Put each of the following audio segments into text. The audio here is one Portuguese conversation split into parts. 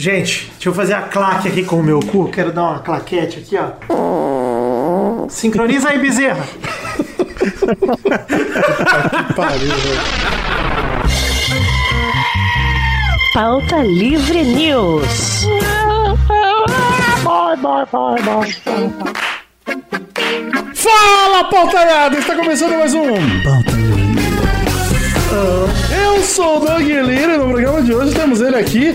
Gente, deixa eu fazer a claque aqui com o meu cu. Quero dar uma claquete aqui, ó. Sincroniza aí, bezerra. Pariu, velho. Pauta Livre News. Fala, pautarada! Está começando mais um Pauta Livre Eu sou o Doug Lira e no programa de hoje temos ele aqui,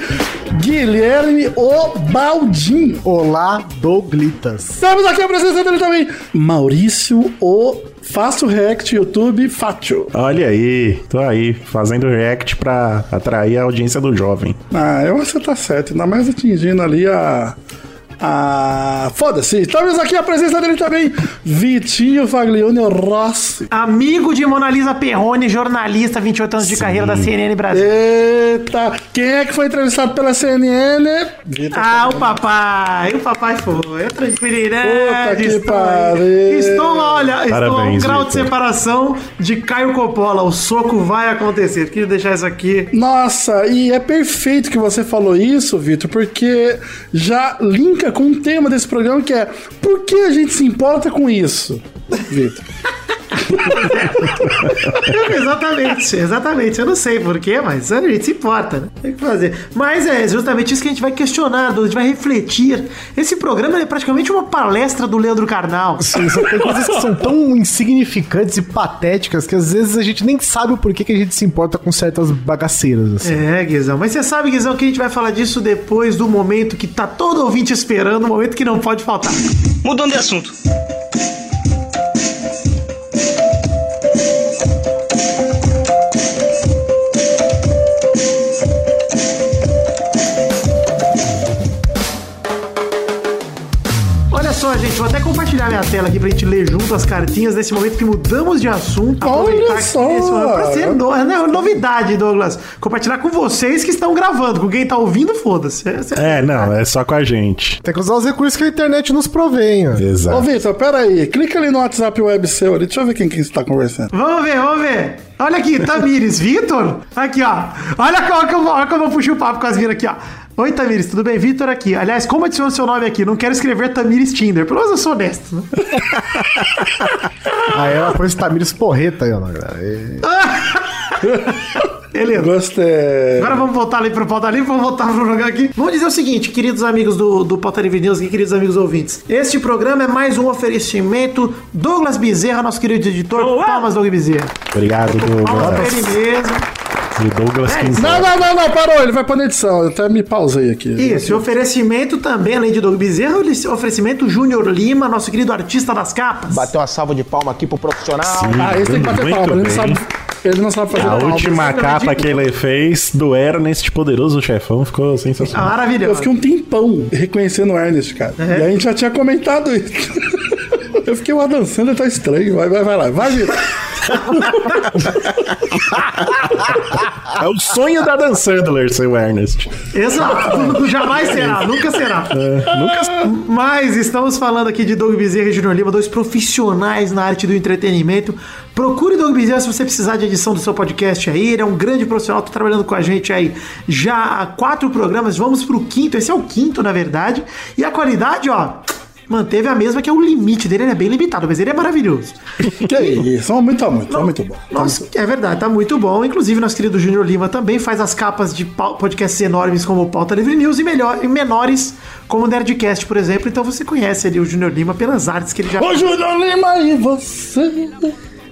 Guilherme Obaldim. Olá, Douglitas. Temos aqui a presença dele também, Maurício O Faço React YouTube Fátio. Olha aí, tô aí, fazendo react pra atrair a audiência do jovem. Ah, eu acho que você tá certo, ainda mais atingindo ali a. A. Foda-se! Temos aqui a presença dele também, Vitinho Faglione Rossi. Amigo de Mona Lisa Perrone, jornalista, 28 anos de carreira da CNN Brasil. Eita! Quem é que foi entrevistado pela CNN? Vitor Ah, o papai, o papai foi. É tranquilidade. Puta que estou, pariu. estou, olha, estou a um Parabéns, grau de Vitor. separação separação de Caio Coppola. O soco vai acontecer. Queria deixar isso aqui. Nossa, e é perfeito que você falou isso, Vitor, porque já linka com o tema desse programa que é por que a gente se importa com isso, Vitor? exatamente, exatamente. Eu não sei porquê, mas a gente se importa, né? Tem que fazer. Mas é justamente isso que a gente vai questionar, a gente vai refletir. Esse programa é praticamente uma palestra do Leandro Carnal. Sim, são- tem coisas que são tão insignificantes e patéticas que às vezes a gente nem sabe o porquê que a gente se importa com certas bagaceiras. Assim. É, Guizão. Mas você sabe, Guizão, que a gente vai falar disso depois do momento que tá todo ouvinte esperando, o momento que não pode faltar. Mudando de assunto. Gente, vou até compartilhar minha tela aqui pra gente ler junto as cartinhas nesse momento que mudamos de assunto. Olha Aproveitar que só! nesse momento- Pra ser no, né, novidade, Douglas. Compartilhar com vocês que estão gravando. Com quem tá ouvindo, foda-se. Essa É, não, é só com a gente. Tem que usar os recursos que a internet nos provém. ó. Ô, Exato. Vitor, pera aí, clica ali no WhatsApp web seu ali, deixa eu ver quem que está conversando. Vamos ver, vamos ver. Olha aqui, Tamires, Vitor. Aqui, ó. Olha como que eu, vou- olha como eu puxei o papo com as minas aqui, ó. Oi, Tamires, tudo bem? Vitor aqui. Aliás, como adiciona seu nome aqui? Não quero escrever Tamires Tinder. Pelo menos eu sou honesto, né? Aí ela pôs Tamires Porreta aí, ó. E- Beleza. Gostei. Agora vamos voltar ali pro Pauta Livre, vamos voltar pro programa aqui. Vamos dizer o seguinte, queridos amigos do, do Pauta Livre News e queridos amigos ouvintes. Este programa é mais um oferecimento Douglas Bezerra, nosso querido editor. Palmas, Douglas Bezerra. Obrigado, Palmas pra Douglas. ele mesmo. O Douglas É, Quinzel. Não, não, não, não, parou, ele vai pra edição, eu até me pausei aqui. Isso, e oferecimento também, além de Douglas Bezerra, o oferecimento Júnior Lima, nosso querido artista das capas. Bateu uma salva de palma aqui pro profissional. Ah, esse tem que bater Muito palma, ele não bem. sabe, ele não sabe fazer A palma. última Não, capa que ele fez do Ernest Poderoso Chefão ficou sensacional. Eu Maravilhoso. fiquei um tempão reconhecendo o Ernest, cara. É? E a gente já tinha comentado isso. Eu fiquei, o Adam Sandler tá estranho. Vai, vai, vai lá. Vai, Vitor. É o sonho da Dan Sandler, seu Ernest. Exato, jamais será, nunca será. Nunca. Mas estamos falando aqui de Doug Bezerra e Junior Lima, dois profissionais na arte do entretenimento. Procure Doug Bezerra se você precisar de edição do seu podcast aí. Ele é um grande profissional, tá trabalhando com a gente aí já há quatro programas. Vamos pro quinto, esse é o quinto, na verdade. E a qualidade, ó. Manteve a mesma, que é o limite dele, ele é bem limitado, mas ele é maravilhoso. Que isso, muito, muito, muito bom. Nossa, é verdade, tá muito bom. Inclusive, nosso querido Júnior Lima também faz as capas de podcasts enormes como o Pauta Livre News e, melhor, e menores como o Nerdcast, por exemplo. Então você conhece ali o Júnior Lima pelas artes que ele já Ô, Júnior Lima, e você?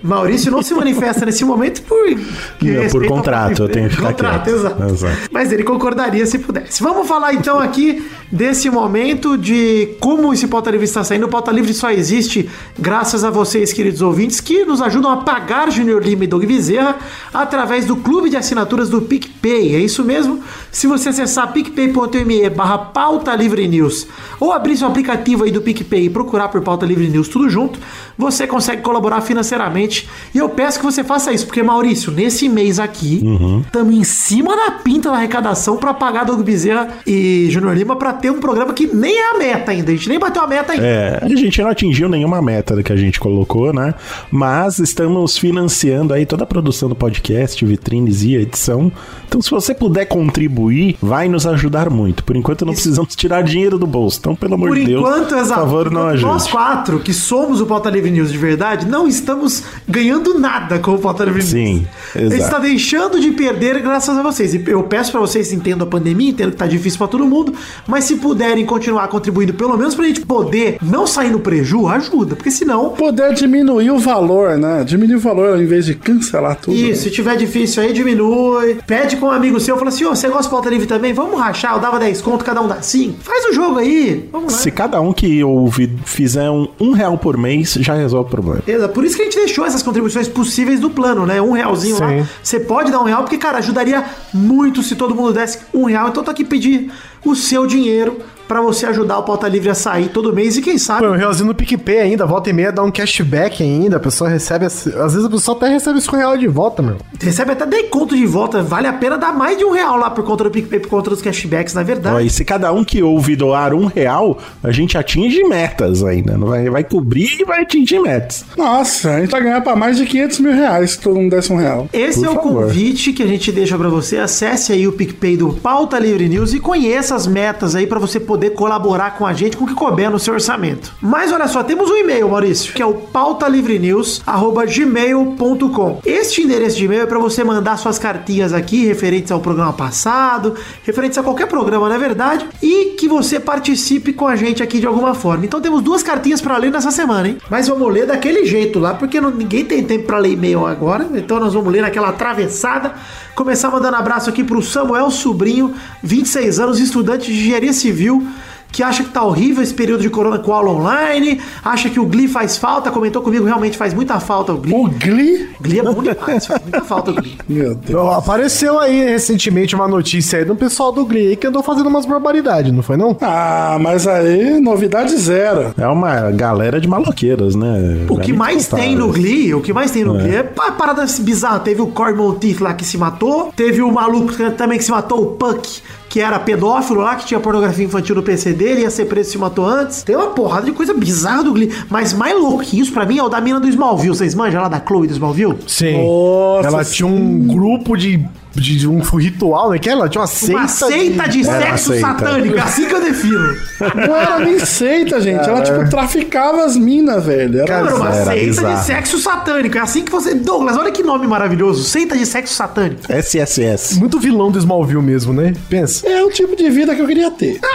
Maurício não se manifesta nesse momento por, Não, por contrato, eu tenho que ficar contrato, quieto. exato. Exato. Mas ele concordaria se pudesse. Vamos falar então aqui desse momento de como esse Pauta Livre está saindo. O Pauta Livre só existe graças a vocês, queridos ouvintes, que nos ajudam a pagar Junior Lima e Doug Bezerra através do clube de assinaturas do PicPay. É isso mesmo? Se você acessar picpay.me barra Pauta Livre News ou abrir seu aplicativo aí do PicPay e procurar por Pauta Livre News tudo junto, você consegue colaborar financeiramente gente. E eu peço que você faça isso, porque, Maurício, nesse mês aqui, Uhum. estamos em cima da pinta da arrecadação pra pagar Doug Bezerra e Júnior Lima pra ter um programa que nem é a meta ainda. A gente nem bateu a meta ainda. É, a gente não atingiu nenhuma meta que a gente colocou, né? Mas estamos financiando aí toda a produção do podcast, vitrines e edição. Então, se você puder contribuir, vai nos ajudar muito. Por enquanto, não precisamos tirar dinheiro do bolso. Então, pelo amor de Deus, enquanto, por favor, não enquanto Nós ajude. quatro, que somos o Pauta Livre News de verdade, não estamos ganhando nada com o Pauta Livre. Sim, A gente exato. está deixando de perder graças a vocês. E eu peço pra vocês entendam a pandemia, entendo que tá difícil pra todo mundo, mas se puderem continuar contribuindo, pelo menos pra gente poder não sair no preju, ajuda. Porque senão, Poder diminuir o valor, né? Diminuir o valor ao invés de cancelar tudo. Isso, né? se tiver difícil aí, diminui. Pede com um amigo seu, fala assim: ô, você gosta de pauta livre também? Vamos rachar, eu dava 10 conto, cada um dá 5. Faz o jogo aí. Vamos lá. Se cada um que ouve fizer um, um real por mês, já resolve o problema. Exato. Por isso que a gente deixou essas contribuições possíveis do plano, né? Um realzinho lá. Sim. Você pode dar um real, porque, cara, ajudaria muito se todo mundo desse um real. Então tô aqui pedir o seu dinheiro pra você ajudar o Pauta Livre a sair todo mês. E quem sabe. Põe um realzinho no PicPay ainda, volta e meia, dá um cashback ainda, a pessoa recebe, às vezes a pessoa até recebe esse real de volta, meu. Recebe até 10 conto de volta. Vale a pena dar mais de um real lá por conta do PicPay, por conta dos cashbacks, na verdade. Ó, e se cada um que ouve doar um real, a gente atinge metas ainda. Não vai, vai cobrir e vai atingir metas. Nossa, a gente vai ganhar pra mais de 500 mil reais se todo mundo desse um real. Esse Por é o favor. convite que a gente deixa pra você. Acesse aí o PicPay do Pauta Livre News e conheça as metas aí pra você poder colaborar com a gente com o que couber no seu orçamento. Mas olha só, temos um e-mail, Maurício, que é o pautalivrenews@gmail.com. Este endereço de e-mail é pra você mandar suas cartinhas aqui referentes ao programa passado, referentes a qualquer programa, na verdade, e que você participe com a gente aqui de alguma forma. Então temos duas cartinhas pra ler nessa semana, hein? Mas vamos ler daquele jeito lá, porque não- ninguém tem tempo pra ler e-mail agora. Então nós vamos ler naquela atravessada. Começar mandando abraço aqui pro Samuel Sobrinho, 26 anos, estudante de engenharia civil. Que acha que tá horrível esse período de corona com aula online, acha que o Glee faz falta, comentou comigo, realmente faz muita falta o Glee. O Glee? Glee é bom demais, faz muita falta o Glee. Meu Deus. Apareceu aí recentemente uma notícia aí do pessoal do Glee que andou fazendo umas barbaridades, não foi não? Ah, mas aí, novidade zero. É uma galera de maloqueiros, né? O que mais tem no Glee, o que mais tem no Glee é pa- parada bizarra. Teve o Corey Monteith lá que se matou, teve o maluco que- também que se matou, o Puck, que era pedófilo lá, que tinha pornografia infantil no PC dele, ia ser preso e se matou antes. Tem uma porrada de coisa bizarra do Glee. Mas mais louco que isso, pra mim, é o da mina do Smallville. Vocês manjam lá da Chloe do Smallville? Sim. Nossa, ela tinha um grupo de, de um ritual, né? Que ela tinha uma seita. Uma seita de, uma sexo seita. satânico, é assim que eu defino. Não era nem seita, gente. Ela, tipo, traficava as minas, velho. Era... Era uma Era seita bizarro. de sexo satânico. É assim que você. Douglas, olha que nome maravilhoso. Seita de sexo satânico. SSS. Muito vilão do Smallville mesmo, né? Pensa. É o tipo de vida que eu queria ter.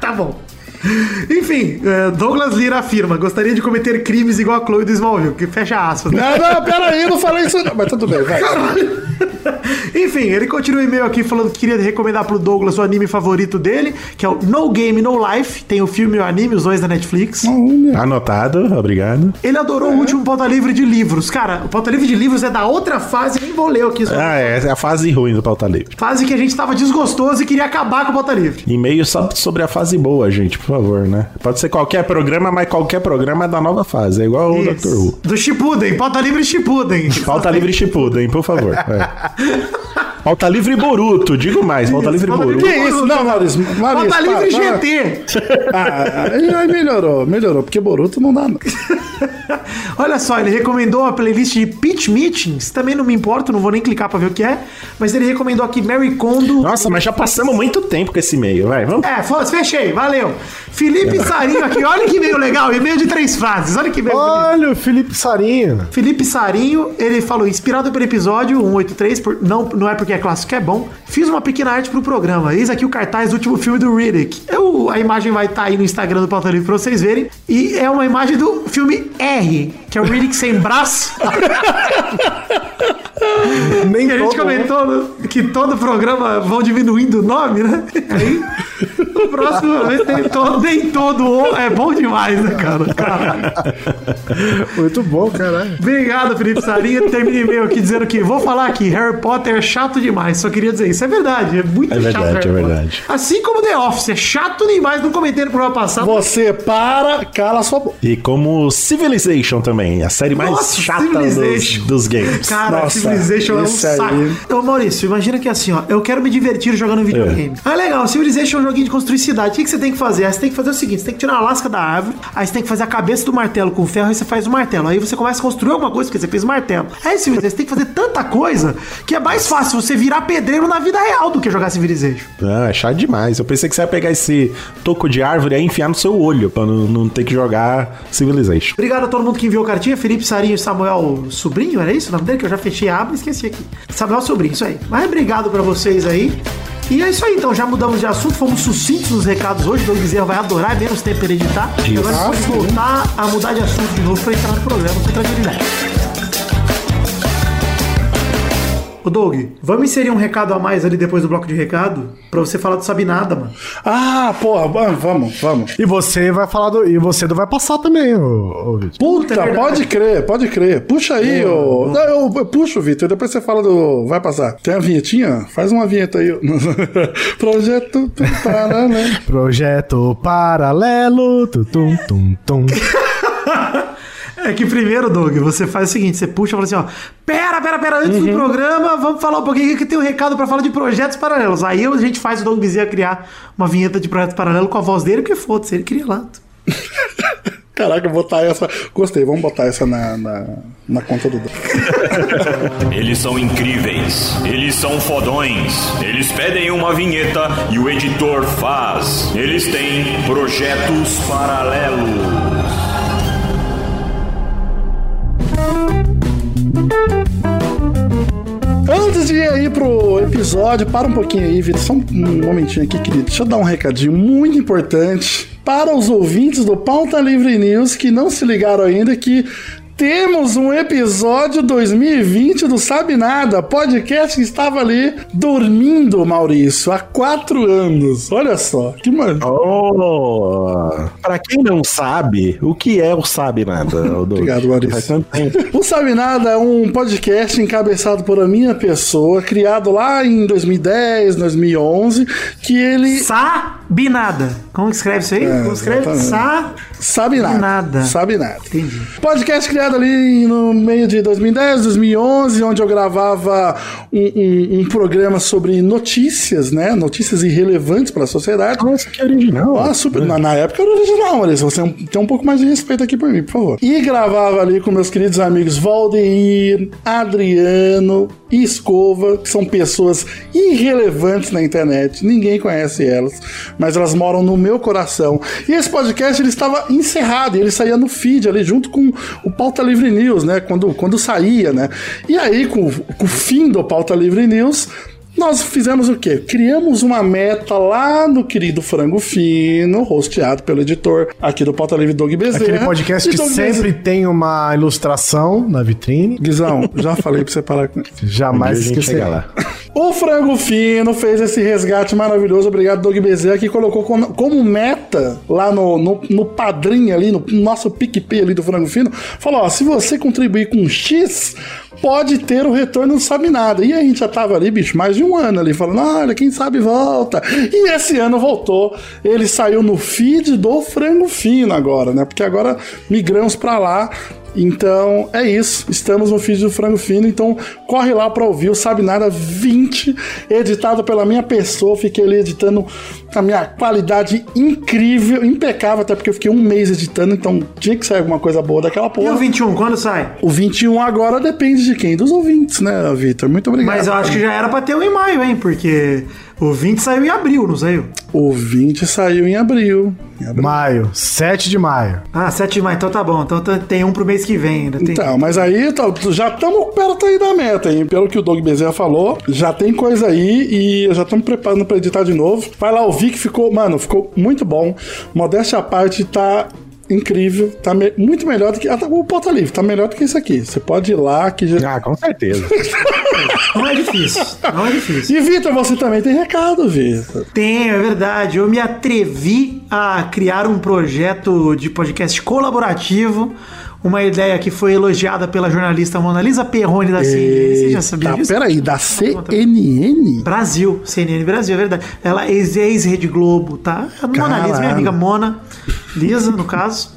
Tá bom. Enfim, eh, Douglas Lira afirma: gostaria de cometer crimes igual a Chloe do Smallville, que fecha aspas. né? Não, não, pera aí, eu não falei isso não. Mas tudo bem, vai. Enfim, ele continua o e-mail aqui falando que queria recomendar pro Douglas o anime favorito dele, que é o No Game No Life. Tem o filme e o anime, os dois da Netflix. Anotado, obrigado. Ele adorou o último pauta livre de livros. Cara, o pauta livre de livros é da outra fase, nem vou ler aqui. Só. Ah, é, é a fase ruim do Pauta Livre. Fase que a gente tava desgostoso e queria acabar com o pauta livre. E-mail só sobre a fase boa, gente, por favor, né? Pode ser qualquer programa, mas qualquer programa é da nova fase. É igual o. Dr. Who. Do Shippuden, pauta livre Shippuden. Pauta Livre Shippuden, por favor. É. Pauta Livre Boruto, digo mais. Pauta Livre Pauta Boruto. Que isso? Não, Maurício. Maurício Pauta para, livre para. GT. Ah, aí aí melhorou, melhorou. Porque Boruto não dá, não. Olha só, ele recomendou a playlist de Pitch Meetings. Também não me importo, não vou nem clicar pra ver o que é. Mas ele recomendou aqui Mary Kondo. Nossa, mas já passamos muito tempo com esse e-mail, vai, vamos. É, foda-se, fechei, valeu. Felipe Sarinho aqui, olha que e-mail legal, e-mail de três frases, olha que e-mail. Olha o Felipe Sarinho. Felipe Sarinho, ele falou, inspirado pelo episódio 183, por, não, não é porque é clássico, é bom, fiz uma pequena arte pro programa. Eis aqui o cartaz do último filme do Riddick. Eu, a imagem vai estar aí no Instagram do Pauta Livre pra vocês verem. E é uma imagem do filme R, que é o Riddick sem braço. Nem Que a gente todo comentou né, que todo programa vão diminuindo o nome, né? Aí, o próximo tem todo, nem todo o é bom demais, né, cara? Caralho. Muito bom, caralho. Obrigado, Felipe Sarinha. Termine e-mail aqui dizendo que vou falar aqui, Harry Potter é chato demais. Só queria dizer isso. É verdade, é muito É chato. verdade, Harry é Potter. verdade. Assim como The Office, é chato demais. Não comentei no programa passado. Você para, cala sua boca. E como Civilization também, a série mais Nossa, chata dos, dos games. Cara, Nossa, Civilization é um aí. saco. Então, Maurício, imagina que assim, ó, eu quero me divertir jogando videogame. Ah, legal, Civilization é um joguinho de construir cidade. O que, que você tem que fazer? Aí você tem que fazer o seguinte: você tem que tirar a lasca da árvore, aí você tem que fazer a cabeça do martelo com ferro, aí você faz o martelo. Aí você começa a construir alguma coisa, porque você fez o martelo. Aí, Civilization, você tem que fazer tanta coisa que é mais fácil você virar pedreiro na vida real do que jogar Civilization. Ah, é chato demais. Eu pensei que você ia pegar esse toco de árvore e enfiar no seu olho, pra não, não ter que jogar Civilization. Obrigado a todo mundo que enviou cartinha. Felipe Sarinho e Samuel Sobrinho, era isso o nome dele? Que eu já fechei a e esqueci aqui. Samuel Sobrinho, isso aí. Mas obrigado pra vocês aí. E é isso aí, então. Já mudamos de assunto, fomos sucintos nos recados hoje. O Doug Bezerra vai adorar, é menos tempo ele editar. E agora pode voltar a mudar de assunto de novo pra entrar no programa com tranquilidade. Ô Doug, vamos inserir um recado a mais ali depois do bloco de recado? Pra você falar do Sabe Nada, mano. Ah, porra, vamos, vamos, vamos. E você vai falar do. E você não vai passar também, ô, ô Vitor. Puta, é pode crer, pode crer. Puxa aí, ô. Não, eu, eu puxo, Vitor, depois você fala do. Vai passar. Tem a vinhetinha? Faz uma vinheta aí. Projeto paralelo. Projeto paralelo. Tutum, tum, tum. É que primeiro, Doug, você faz o seguinte: você puxa e fala assim, ó. Pera, pera, pera, antes Uhum. do programa, vamos falar um pouquinho que tem um recado pra falar de projetos paralelos. Aí a gente faz o Doug Bezerra criar uma vinheta de projetos paralelos com a voz dele, porque foda-se, ele cria lá. Caraca, botar essa. Gostei, vamos botar essa na, na, na conta do. Eles são incríveis, eles são fodões. Eles pedem uma vinheta e o editor faz. Eles têm projetos paralelos. Antes de ir pro episódio, para um pouquinho aí, Vitor. Só um momentinho aqui, querido. Deixa eu dar um recadinho muito importante para os ouvintes do Pauta Livre News que não se ligaram ainda que. Temos um episódio 2020 do Sabe Nada, podcast que estava ali dormindo, Maurício, há quatro anos. Olha só, que mano. Oh, pra quem não sabe, o que é o Sabe Nada? Obrigado, Maurício. O Sabe Nada é um podcast encabeçado por a minha pessoa, criado lá em 2010, 2011, que ele Sabinada. Como que escreve isso aí? Como escreve? Sa. sabe nada. Nada. Sabe nada. Entendi. Podcast criado ali no meio de 2010, 2011, onde eu gravava um, um- um programa sobre notícias, né? Notícias irrelevantes para a sociedade. Nossa, que original. Ah, super. Na, na época era original, Maurício. Você tem um pouco mais de respeito aqui por mim, por favor. E gravava ali com meus queridos amigos Valdeir, Adriano e Escova, que são pessoas irrelevantes na internet. Ninguém conhece elas, mas elas moram no meu coração. E esse podcast ele estava encerrado, ele saía no feed ali junto com o Pauta Livre News, né? Quando, quando saía, né? E aí, com, com o fim do Pauta Livre News. Nós fizemos o quê? Criamos uma meta lá no querido Frango Fino, rosteado pelo editor aqui do Pauta Livre Doug Bezerra. Aquele podcast que Doug sempre tem uma ilustração na vitrine. Guizão, já falei pra você parar com. Jamais Um dia a gente esquecer. chega lá. O Frango Fino fez esse resgate maravilhoso. Obrigado, Doug Bezerra, que colocou como, como meta lá no, no, no padrinho ali, no nosso PicPay ali do Frango Fino. Falou: ó, se você contribuir com X, pode ter o retorno não sabe nada. E a gente já tava ali, bicho, mais de um ano ali, falando: olha, quem sabe volta. E esse ano voltou. Ele saiu no feed do Frango Fino agora, né? Porque agora migramos pra lá. Então é isso, estamos no feed do Frango Fino, então corre lá pra ouvir o Sabe Nada 20, editado pela minha pessoa. Fiquei ali editando a minha qualidade incrível, impecável, até porque eu fiquei um mês editando, então tinha que sair alguma coisa boa daquela E o porra. 21, quando sai? O 21 agora depende de quem? Dos ouvintes, né, Vitor? Muito obrigado. Mas eu acho que já era pra ter um em maio, hein? Porque o 20 saiu em abril, não saiu? O 20 saiu em abril. Em abril. Maio, 7 de maio. Ah, 7 de maio, então tá bom. Então tá- tem um pro mês que vem ainda. Tem... Então, mas aí tá- já estamos perto aí da meta, hein? Pelo que o Doug Bezerra falou, já tem coisa aí e já estamos preparando pra editar de novo. Vai lá ouvir que ficou, mano, ficou muito bom. Modéstia à parte, tá incrível. Tá me- muito melhor do que. Até o Pauta Livre, tá melhor do que isso aqui. Você pode ir lá que já. Ah, com certeza. Não é difícil. Não é difícil. E Vitor, você também tem recado, Vitor. Tem, é verdade. Eu me atrevi a criar um projeto de podcast colaborativo. Uma ideia que foi elogiada pela jornalista Mona Lisa Perrone da CNN. Você já sabia Tá, disso? peraí, da CNN? Brasil, CNN Brasil, é verdade. Ela é ex-Rede Globo, tá? A Mona Lisa, minha amiga Mona Lisa, no caso.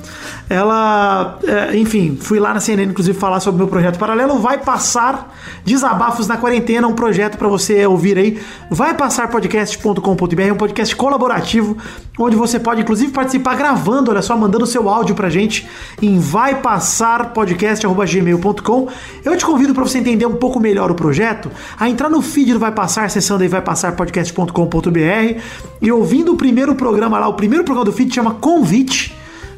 Ela, é, enfim, fui lá na CNN, inclusive, falar sobre o meu projeto paralelo. Vai passar Desabafos na Quarentena, um projeto para você ouvir aí. Vai passar podcast.com.br, um podcast colaborativo, onde você pode, inclusive, participar gravando, olha só, mandando seu áudio pra gente em vaipassarpodcast.gmail.com. Eu te convido para você entender um pouco melhor o projeto, a entrar no feed do Vai Passar, acessando aí vaipassarpodcast.com.br e ouvindo o primeiro programa lá, o primeiro programa do feed chama Convite.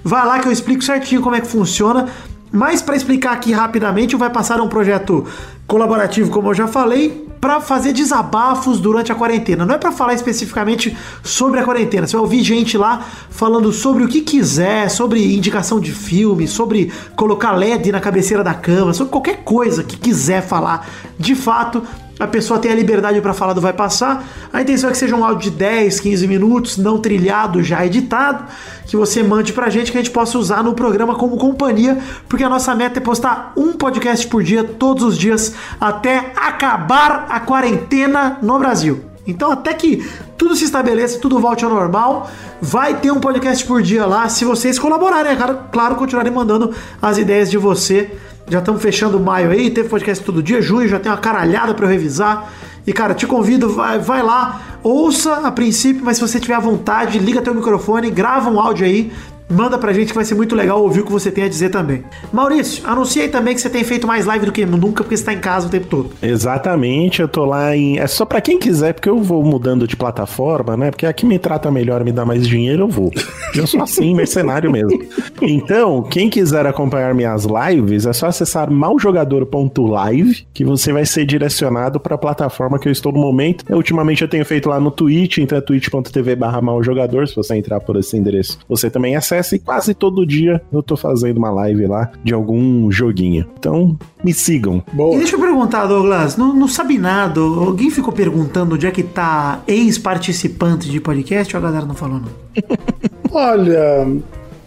Vai lá que eu explico certinho como é que funciona. Mas para explicar aqui rapidamente, Vai Passar um projeto colaborativo, como eu já falei, para fazer desabafos durante a quarentena. Não é para falar especificamente sobre a quarentena. Você vai ouvir gente lá falando sobre o que quiser, sobre indicação de filme, sobre colocar LED na cabeceira da cama, sobre qualquer coisa que quiser falar. De fato, a pessoa tem a liberdade para falar do vai passar. A intenção é que seja um áudio de 10, 15 minutos, não trilhado, já editado, que você mande pra gente que a gente possa usar no programa como companhia, porque a nossa meta é postar um podcast por dia todos os dias até acabar a quarentena no Brasil. Então, até que tudo se estabeleça, tudo volte ao normal, vai ter um podcast por dia lá, se vocês colaborarem, é claro, claro continuarem mandando as ideias de você. Já estamos fechando maio aí, teve podcast todo dia, junho já tem uma caralhada para eu revisar. E cara, te convido, vai, vai lá, ouça a princípio, mas se você tiver à vontade, liga teu microfone, grava um áudio aí, manda pra gente que vai ser muito legal ouvir o que você tem a dizer também. Maurício, anuncia aí também que você tem feito mais live do que nunca, porque você tá em casa o tempo todo. Exatamente, eu tô lá em. É só pra quem quiser, porque eu vou mudando de plataforma, né? Porque aqui me trata melhor, me dá mais dinheiro, eu vou. Eu sou assim, mercenário mesmo. Então, quem quiser acompanhar minhas lives, é só acessar maljogador.live, que você vai ser direcionado pra plataforma que eu estou no momento. Eu, ultimamente eu tenho feito lá no Twitch, então é twitch.tv barra maljogador, se você entrar por esse endereço, você também acessa e quase todo dia eu tô fazendo uma live lá de algum joguinho. Então, me sigam. E Boa. deixa eu perguntar, Douglas, não, não sabe nada, alguém ficou perguntando onde é que tá ex-participante de podcast ou a galera não falou não? Olha,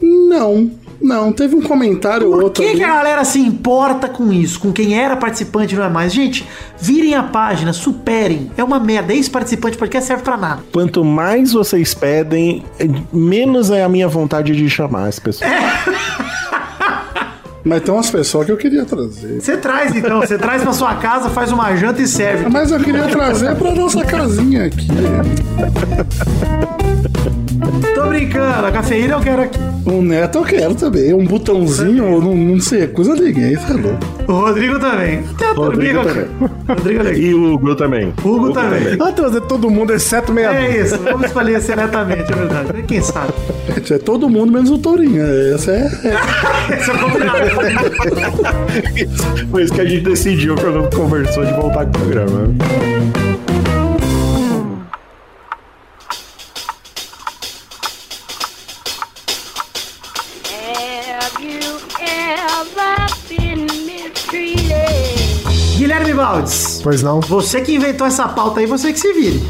não. Não, teve um comentário ou Por outro. que, ali. que a galera se importa com isso? Com quem era participante não é mais? Gente, virem a página, superem. É uma merda. Ex-participante de podcast serve pra nada. Quanto mais vocês pedem, menos é a minha vontade de chamar as pessoas. Mas tem umas pessoas que eu queria trazer. Você traz então, você traz pra sua casa, faz uma janta e serve. Mas eu queria trazer pra nossa casinha aqui. Tô brincando, a cafeína eu quero aqui. Um neto eu quero também. Um botãozinho, eu não, não sei, coisa ninguém, é louco. O Rodrigo também. Até o Rodrigo Rodrigo também. Rodrigo é. E o Hugo também. Hugo também. Vai trazer todo mundo, exceto meia É isso, vamos escolher seletamente, é verdade. Quem sabe? É todo mundo menos o Tourinho. Essa é. é- Esse é o combinado. Foi isso que a gente decidiu quando conversou de voltar com o programa. Pois não? você que inventou essa pauta aí, você que se vire.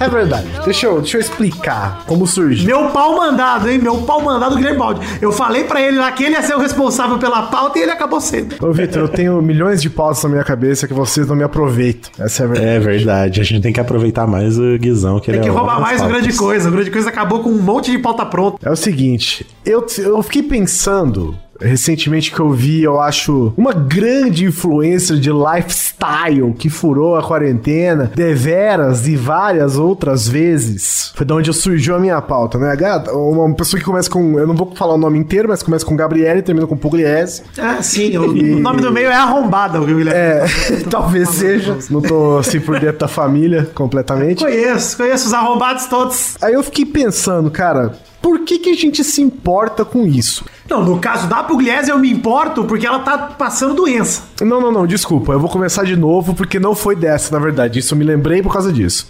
É verdade. Deixa eu, deixa eu explicar como surgiu. Meu pau mandado, hein? Meu pau mandado, Guilherme Balde. Eu falei pra ele lá que ele ia ser o responsável pela pauta e ele acabou sendo. Ô, Vitor, eu tenho milhões de pautas na minha cabeça que vocês não me aproveitam. Essa é a verdade. É verdade, a gente tem que aproveitar mais o Guizão, que Tem ele que é roubar mais o grande coisa. O grande coisa acabou com um monte de pauta pronta. É o seguinte, eu, eu fiquei pensando recentemente que eu vi, eu acho, uma grande influência de lifestyle que furou a quarentena, deveras e várias outras vezes. Foi de onde surgiu a minha pauta, né? Gata, Uma pessoa que começa com, eu não vou falar o nome inteiro, mas começa com Gabriele e termina com Pugliese. Ah, sim. O, o nome do meio é arrombada, o Guilherme. É, talvez seja. Não tô assim por dentro da família completamente. Conheço, conheço os arrombados todos. Aí eu fiquei pensando, cara, por que, que a gente se importa com isso? Não, no caso da Pugliese eu me importo porque ela tá passando doença. Não, não, não, desculpa. Eu vou começar de novo porque não foi dessa, na verdade. Isso eu me lembrei por causa disso.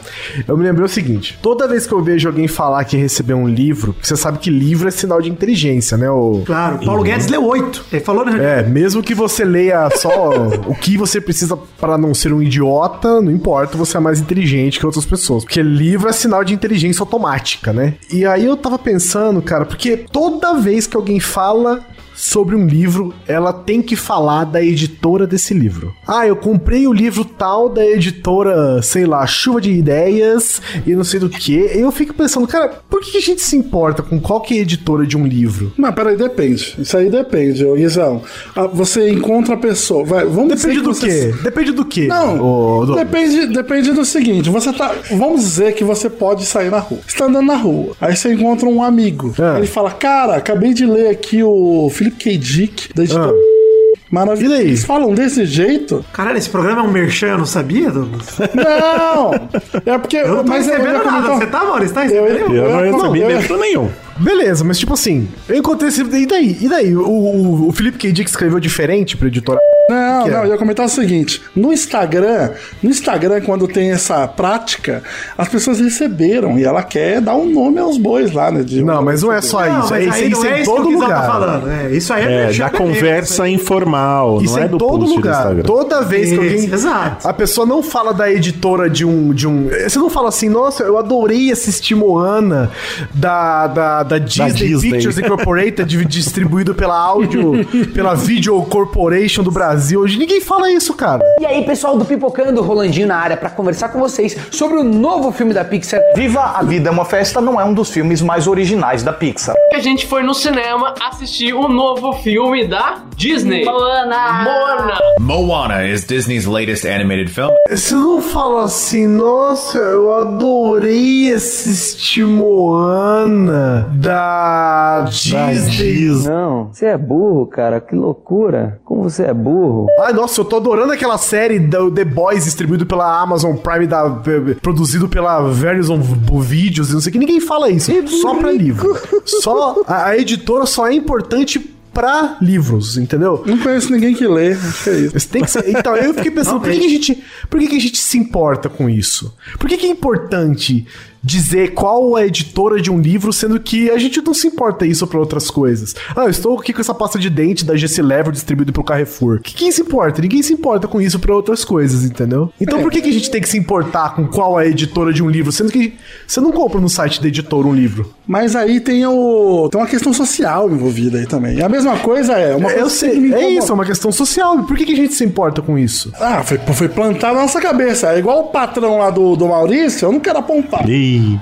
Eu me lembrei o seguinte: toda vez que eu vejo alguém falar que recebeu um livro, você sabe que livro é sinal de inteligência, né? O... Claro, Paulo Guedes leu oito. Ele falou, né? É, mesmo que você leia só o que você precisa para não ser um idiota, não importa, você é mais inteligente que outras pessoas. Porque livro é sinal de inteligência automática, né? E aí eu tava pensando, cara, porque toda vez que alguém fala sobre um livro, ela tem que falar da editora desse livro. Ah, eu comprei o livro tal da editora, sei lá, Chuva de Ideias e não sei do que. Eu fico pensando, cara, por que a gente se importa com qual que é a editora de um livro? Mas peraí, depende. Isso aí depende, ô Guizão. Ah, Você encontra a pessoa. Vai, vamos dizer Depende que do você- quê? Depende do quê? Não, ô, Douglas? depende, depende do seguinte, você tá. Vamos dizer que você pode sair na rua. Você tá andando na rua, aí você encontra um amigo. Ah. Ele fala, cara, acabei de ler aqui o Philip K. Dick, da editora. Ah. Maravilha. Eles falam desse jeito? Caralho, esse programa é um merchan, eu não sabia, Douglas? Não! É porque. Eu não tô mas eu recebendo nada. comentar- Você tá, Maurício? Tá Eu- recebendo? Eu não eu- recebi eu- medo nenhum. Beleza, mas tipo assim, eu encontrei esse. E daí? E daí? O, o, o Felipe K. Dick escreveu diferente pro editor. Não, que é? não, eu ia comentar o seguinte: no Instagram, no Instagram, quando tem essa prática, as pessoas receberam e ela quer dar um nome aos bois lá, né? de- Não, mas não é só isso. É isso, isso é em todo lugar. tá falando. É, isso aí é, É, da conversa isso informal, Isso não é em do todo lugar. Toda vez que alguém. exato. A pessoa não fala da editora de um, de um. Você não fala assim, nossa, eu adorei assistir Moana da, da, da Disney, Disney. Pictures Incorporated, di- distribuído pela Audio, pela Video Corporation do Brasil. Hoje ninguém fala isso, cara. E aí, pessoal do Pipocando, Rolandinho na área para conversar com vocês sobre o novo filme da Pixar. Viva a Vida é uma Festa não é um dos filmes mais originais da Pixar. a gente foi no cinema assistir o novo filme da Disney. Moana. Moana. Moana is Disney's latest animated film. Você não fala assim, nossa, eu adorei assistir Moana da Disney. Não, você é burro, cara. Que loucura. Como você é burro. Ai, nossa, eu tô adorando aquela série do The Boys distribuído pela Amazon Prime, da, produzido pela Verizon Videos, e não sei o que. Ninguém fala isso. Só pra livro. Só a, a editora só é importante pra livros, entendeu? Não conheço ninguém que lê, que é isso. Tem que ser. Então, eu fiquei pensando, por que, que a gente, por que, que a gente se importa com isso? Por que, que é importante dizer qual é a editora de um livro, sendo que a gente não se importa isso pra outras coisas? Ah, eu estou aqui com essa pasta de dente da GC Level distribuído pro Carrefour. Que quem se importa? Ninguém se importa com isso pra outras coisas, entendeu? Então, por que, que a gente tem que se importar com qual é a editora de um livro, sendo que você não compra no site da editora um livro? Mas aí tem o. Tem uma questão social envolvida aí também. A mesma coisa é. Uma coisa Eu sei, me é isso, é uma questão social. Por que, que a gente se importa com isso? Ah, foi, foi plantado na nossa cabeça. É igual o patrão lá do, do Maurício, eu não quero apontar.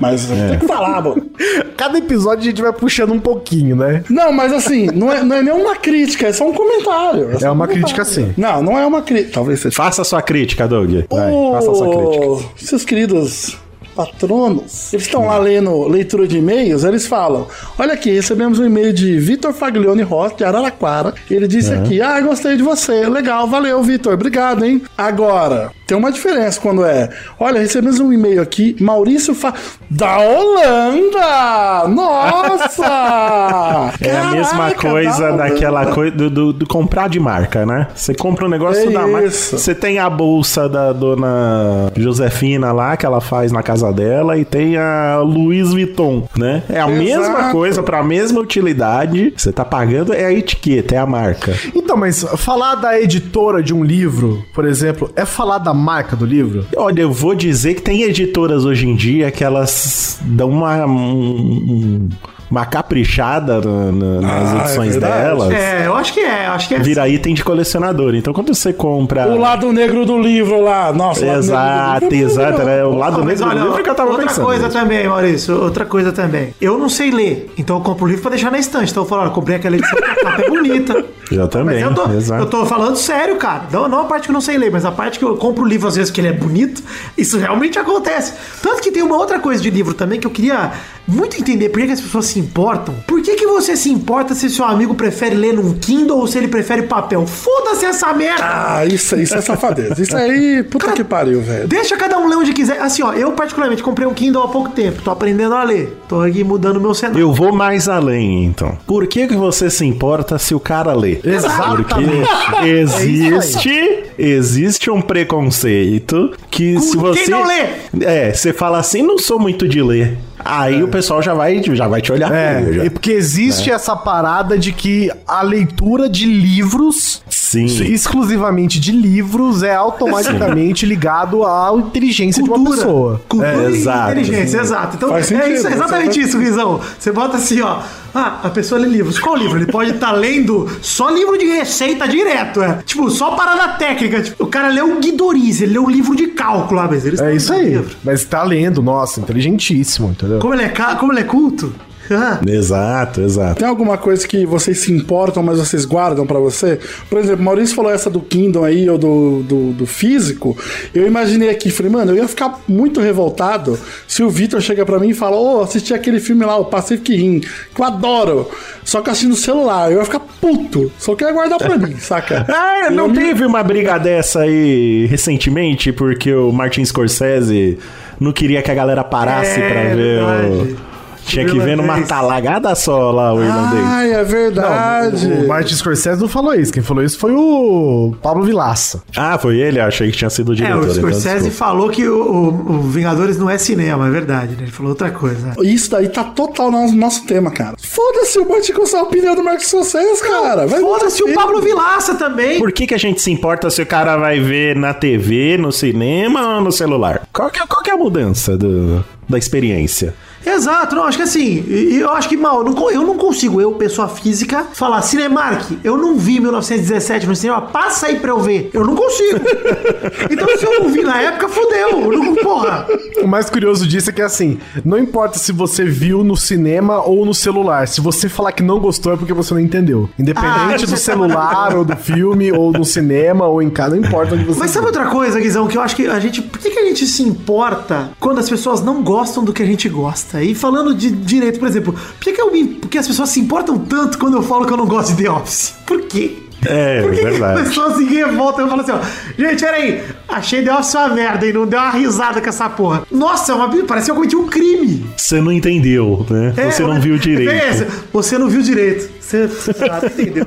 Mas tem que falar, mano. Cada episódio a gente vai puxando um pouquinho, né? Não, mas assim, não é, não é nenhuma crítica, é só um comentário. É um uma comentário. crítica, sim. Não, não é uma crítica. Talvez seja. faça a sua crítica, Doug. Vai, Ô, faça a sua crítica. Seus queridos patronos, eles estão lá lendo leitura de e-mails, eles falam: Olha aqui, recebemos um e-mail de Vitor Faglione Ross, de Araraquara. Ele disse aqui: Ah, gostei de você. Legal, valeu, Vitor. Obrigado, hein? Agora, tem uma diferença quando é: Olha, recebemos um e-mail aqui, Maurício Fa... da Holanda! Nossa! É a mesma Caraca, coisa da daquela coisa do, do- do comprar de marca, né? Você compra um negócio É da marca. Você tem a bolsa da dona Josefina lá, que ela faz na casa dela, e tem a Louis Vuitton, né? É a mesma Exato. coisa, pra mesma utilidade. Você tá pagando, é a etiqueta, é a marca. Então, mas falar da editora de um livro, por exemplo, é falar da marca do livro? Olha, eu vou dizer que tem editoras hoje em dia que elas dão uma. um- uma caprichada na- na- nas Ah, é edições verdade. delas. É, eu acho que é, eu acho que é. Vira item de colecionador. Então, quando você compra. O lado negro do livro lá. Nossa, o lado Exato, negro do livro. exato. Né? O lado Ah, negro do olha, livro que eu tava outra pensando. coisa também, Maurício, outra coisa também. Eu não sei ler, então eu compro o livro pra deixar na estante. Então eu falo, olha, comprei aquela edição, a capa é bonita. Eu também, eu tô, eu tô falando sério, cara. Não, não a parte que eu não sei ler, mas a parte que eu compro o livro às vezes que ele é bonito, isso realmente acontece. Tanto que tem uma outra coisa de livro também que eu queria muito entender por que, que as pessoas se importam. Por que, que você se importa se seu amigo prefere ler num Kindle ou se ele prefere papel? Foda-se essa merda! Ah, isso, isso é safadeza. Isso aí, puta que pariu, velho. Deixa cada um ler onde quiser. Assim, ó, eu particularmente comprei um Kindle há pouco tempo. Tô aprendendo a ler. Tô aqui mudando meu cenário. Eu vou mais além, então. Por que, que você se importa se o cara lê? Exatamente. Porque existe, existe um preconceito que se quem você não lê? É, você fala assim, não sou muito de ler. Aí o pessoal já vai, já vai te olhar feio, É, já. porque existe essa parada de que a leitura de livros, Sim. exclusivamente de livros, é automaticamente ligado à inteligência de uma Cultura. pessoa. Cultura É, e exato. inteligência, exato. Então, Faz é sentido, isso, é exatamente isso, Guizão. Você bota assim, ó. Ah, a pessoa lê livros. Qual livro? Ele pode estar lendo só livro de receita direto, é. Tipo, só parada técnica. Tipo, o cara leu um Guidoriz, ele leu um livro de cálculo, ah, mas eles É isso aí. livro. Mas tá lendo, nossa, inteligentíssimo, entendeu? Como ele é, como ele é culto? Ah, Exato, exato. Tem alguma coisa que vocês se importam, mas vocês guardam pra você? Por exemplo, Maurício falou essa do Kindle aí, ou do, do, do físico. Eu imaginei aqui, falei, mano, eu ia ficar muito revoltado se o Vitor chega pra mim e fala, ô, assisti aquele filme lá, o Pacific Rim, que eu adoro, só que eu assisti no celular. Eu ia ficar puto, só que eu ia guardar pra mim, saca? Ah, não Eu me- teve uma briga dessa aí recentemente porque o Martin Scorsese não queria que a galera parasse É, pra ver verdade. o... Tinha que ver numa talagada só lá o irlandês. Ai, é verdade. O Martin Scorsese não falou isso. Quem falou isso foi o Pablo Vilaça. Ah, foi ele? Achei que tinha sido o É, diretor. o então Scorsese desculpa. falou que o, o- o Vingadores não é cinema, é verdade, né? Ele falou outra coisa. Isso daí tá total no nosso tema, cara. Foda-se o Martin com a opinião do Marcos Scorsese, cara. Foda-se o. Pablo Vilaça também. Por que, que a gente se importa se o cara vai ver na TV, no cinema ou no celular? Qual que é, qual que é a mudança do, da experiência? Exato, não, acho que assim, eu acho que mal, eu não, consigo, eu, pessoa física, falar, Cinemark, eu não vi 1917 no cinema, passa aí pra eu ver. Eu não consigo. então se eu não vi na época, fodeu. Eu não, porra. O mais curioso disso é que assim, não importa se você viu no cinema ou no celular. Se você falar que não gostou é porque você não entendeu. Independente Ah, do é celular ou do filme ou no cinema ou em casa, não importa onde você Mas sabe viu. outra coisa, Guizão, que eu acho que a gente. Por que, que a gente se importa quando as pessoas não gostam do que a gente gosta? E falando de direito, por exemplo, por que, que, eu me, por que as pessoas se importam tanto quando eu falo que eu não gosto de The Office? Por quê? É, Por que, que as verdade. pessoas se revoltam e falam assim, ó, gente, peraí, achei The Office uma merda e não deu uma risada com essa porra. Nossa, é uma, parece que eu cometi um crime. Você não entendeu, né? É, você não viu direito. É você não viu direito. Você entendeu.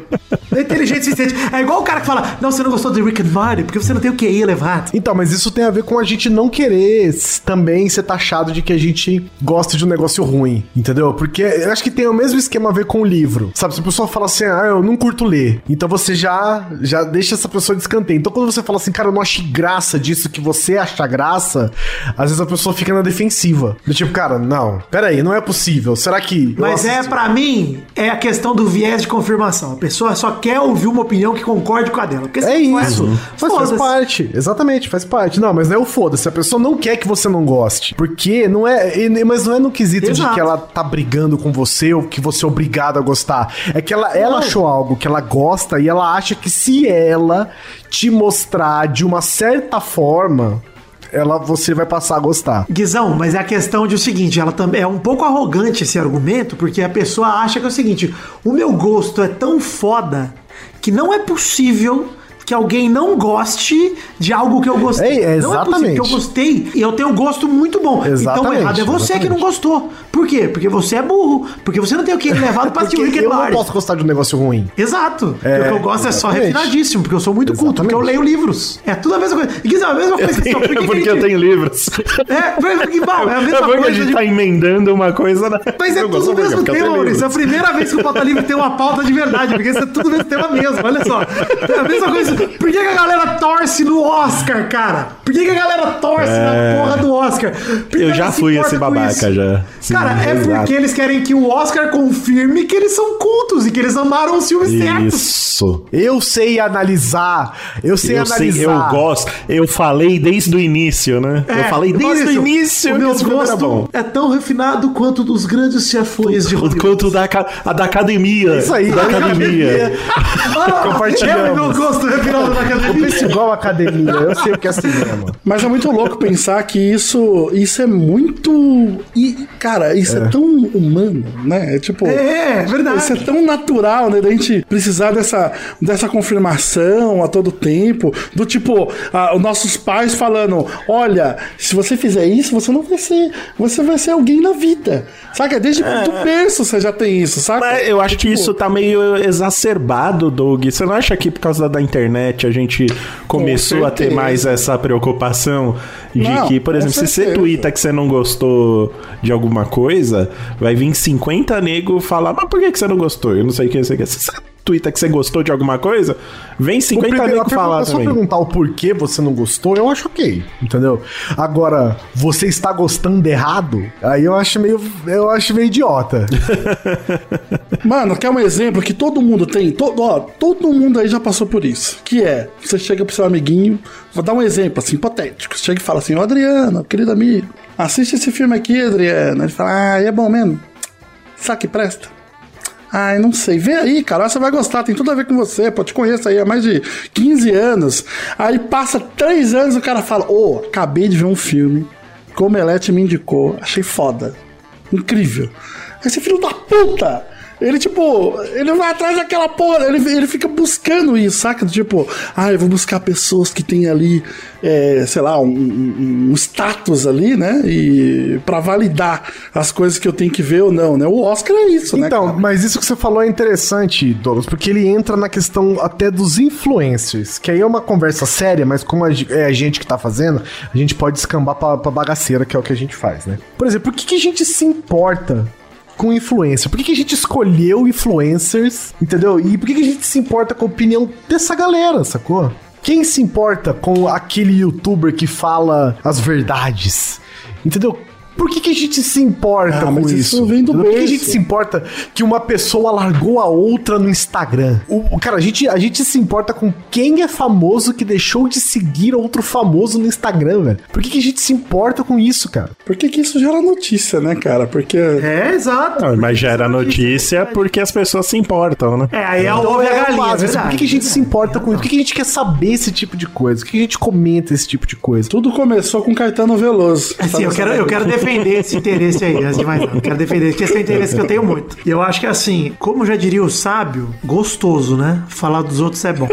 É inteligente o suficiente. É igual o cara que fala, não, você não gostou de Rick and Morty porque você não tem o QI elevado. Então, mas isso tem a ver com a gente não querer também ser taxado de que a gente gosta de um negócio ruim, entendeu? Porque eu acho que tem o mesmo esquema a ver com o livro. Sabe, se a pessoa fala assim, ah, eu não curto ler, então você já, já deixa essa pessoa de escanteio. Então quando você fala assim, cara, eu não achei graça disso que você acha graça, às vezes a pessoa fica na defensiva. Do tipo, cara, não, peraí, não é possível. Será que. Mas é, pra mim, é a questão do viés de confirmação. A pessoa só quer ouvir uma opinião que concorde com a dela. É isso. Mas faz foda-se. parte. Exatamente, faz parte. Não, mas não é o foda-se. A pessoa não quer que você não goste. Porque não é. Mas não é no quesito de Exato. que ela tá brigando com você ou que você é obrigado a gostar. É que ela, ela Não. achou algo que ela gosta e ela acha que se ela te mostrar de uma certa forma, ela, você vai passar a gostar. Guizão, mas é a questão de o seguinte, ela também é um pouco arrogante esse argumento, porque a pessoa acha que é o seguinte, o meu gosto é tão foda que não é possível que alguém não goste de algo que eu gostei. É, Não é possível exatamente. que eu gostei e eu tenho um gosto muito bom. Então Exatamente, errado é você que não gostou. Por quê? Porque você é burro. Porque você não tem o que levado pra assistir Porque o Rick and eu não Morty. posso gostar de um negócio ruim. Exato. É, o que eu gosto é só exatamente. refinadíssimo, porque eu sou muito culto, porque eu leio livros. É tudo a mesma coisa. E Guizão, é a mesma coisa que só, por que que porque a eu tenho livros. É, porque, bom, é a É mesma porque a coisa gente de tá emendando uma coisa na. mas é Eu tudo o porque mesmo eu tema, Maurício. É a primeira vez que o Pauta Livre tem uma pauta de verdade, porque isso é tudo o mesmo tema mesmo. Olha só. É a mesma coisa. Por que, a galera torce no Oscar, cara? Por que, a galera torce É. na porra do Oscar? Eu já fui esse babaca já. Sim, Cara, é exato. porque eles querem que o Oscar confirme que eles são cultos e que eles amaram os filmes certos. Isso. Eu sei analisar. Eu sei eu sei, analisar. eu gosto. Eu falei desde o início, né? eu falei desde É, Maurício, o início O meu gosto é tão refinado quanto dos grandes chefões de Hollywood. Quanto da, a da academia. Isso aí, Da da academia. Ah, Compartilhamos. É o meu gosto na Eu academia. penso igual academia, eu sei o que é cinema. Mas é muito louco pensar que isso, isso é muito. E, cara, isso é, tão humano, né? É tipo. É, é verdade. Isso é tão natural, né? Da gente precisar dessa, dessa confirmação a todo tempo. Do tipo, ah, os nossos pais falando: olha, se você fizer isso, você não vai ser. Você vai ser alguém na vida. Saca? Desde do berço você já tem isso, saca? Mas eu acho que Tipo, isso tá meio exacerbado, Doug. Você não acha que por causa da internet a gente começou a ter mais essa preocupação de Não, que, por exemplo, se você twitta que você não gostou de alguma coisa, vai vir 50 nego falar, mas por que, que você não gostou? Eu não sei o que você quer. Se você twitta que você gostou de alguma coisa, vem O 50 primeiro- a nego pergunta falar é também. perguntar o porquê você não gostou, eu acho ok, entendeu? Agora, você está gostando errado, aí eu acho meio, eu acho meio idiota. Mano, quer um exemplo que todo mundo tem? Todo, ó, todo mundo aí já passou por isso. Que é, você chega pro seu amiguinho, vou dar um exemplo assim, hipotético. Você chega e fala assim, ô Adriano, querido amigo, assiste esse filme aqui, Adriano. Ele fala, ah, é bom mesmo? Sabe que presta? Ai, não sei. Vê aí, cara, você vai gostar, tem tudo a ver com você, pô, te conheço aí há mais de 15 anos. Aí passa 3 anos o cara fala, ô, acabei de ver um filme, que o Omelete me indicou, achei foda. Incrível. Esse filho da puta! Ele, tipo, ele vai atrás daquela porra, ele, ele fica buscando isso, saca? Tipo, ah, eu vou buscar pessoas que tem ali, é, sei lá, um, um- um status ali, né? E pra validar as coisas que eu tenho que ver ou não, né? O Oscar é isso, né? Então, mas isso que você falou é interessante, Douglas, porque ele entra na questão até dos influencers, que aí é uma conversa séria, mas como é a gente que tá fazendo, a gente pode escambar pra, pra bagaceira, que é o que a gente faz, né? Por exemplo, por que, que a gente se importa com influencer? Por que, que a gente escolheu influencers, entendeu? E por que, que a gente se importa com a opinião dessa galera, sacou? Quem se importa com aquele youtuber que fala as verdades? Entendeu? Por que, que a gente se importa Ah, com isso? isso vem do Entendeu? Por que a gente se importa que uma pessoa largou a outra no Instagram? O, o- cara, a gente, a gente se importa com quem é famoso que deixou de seguir outro famoso no Instagram, velho. Por que, que a gente se importa com isso, cara? Por que, que isso gera notícia, né, cara? Porque. É, exato. Não, mas gera notícia porque as pessoas se importam, né? É, aí é o Então, ovo e a é galinha. básico, verdade. por que, que a gente se importa com isso? Por que, que a gente quer saber esse tipo de coisa? Por que, que a gente comenta esse tipo de coisa? Tudo começou com Caetano Veloso. Assim, eu quero, eu quero defender esse interesse aí, antes de mais nada. Eu quero defender, porque esse é um interesse que eu tenho muito. E eu acho que assim, como já diria o sábio, gostoso, né? Falar dos outros é bom.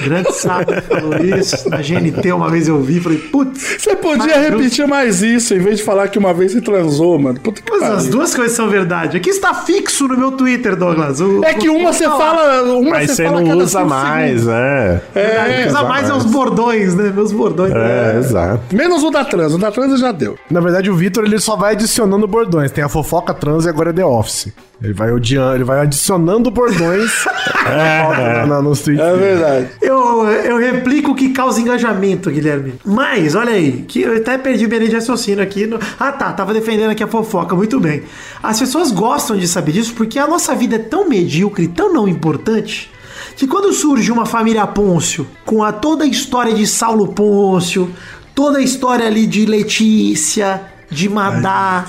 Grande sábio falou isso. Na GNT, uma vez eu vi, falei, putz. Você podia Mas repetir mais isso, em vez de falar que uma vez você transou, mano. Puta que Mas as pariu. duas coisas são verdade. Aqui está fixo no meu Twitter, Douglas. O- É que uma você fala. Uma Mas você fala não usa mais, segundos. é. É, usa mais é os bordões, né? Meus bordões. É, exato. Menos o da trans. O da trans já deu. Na verdade, o Vitor ele só vai adicionando bordões. Tem a fofoca trans e agora é The Office. Ele vai odiando, ele vai adicionando bordões na, na, nos tweets. É dele. verdade. Eu, eu replico o que causa engajamento, Guilherme. Mas, olha aí, que eu até perdi minha linha de raciocínio aqui. no- Ah, tá, tava defendendo aqui a fofoca, muito bem. As pessoas gostam de saber disso porque a nossa vida é tão medíocre, tão não importante, que quando surge uma família Pôncio, com a, toda a história de Saulo Pôncio, toda a história ali de Letícia, de Madá.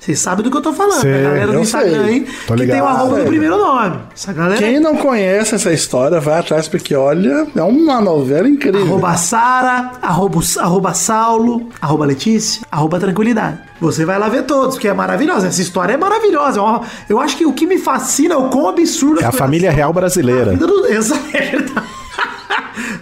Vocês sabem do que eu tô falando. Sei, a galera do Instagram sei. aí, Tô que tem o ligado. arroba Sei. primeiro nome. Essa galera. Quem não conhece essa história, vai atrás, porque olha, é uma novela incrível. Arroba Sara, arroba, arroba Saulo, arroba Letícia, arroba Tranquilidade. Você vai lá ver todos, porque é maravilhosa. Essa história é maravilhosa. Eu, acho que o que me fascina é o quão absurdo É a família real brasileira. do- Exato, é verdade.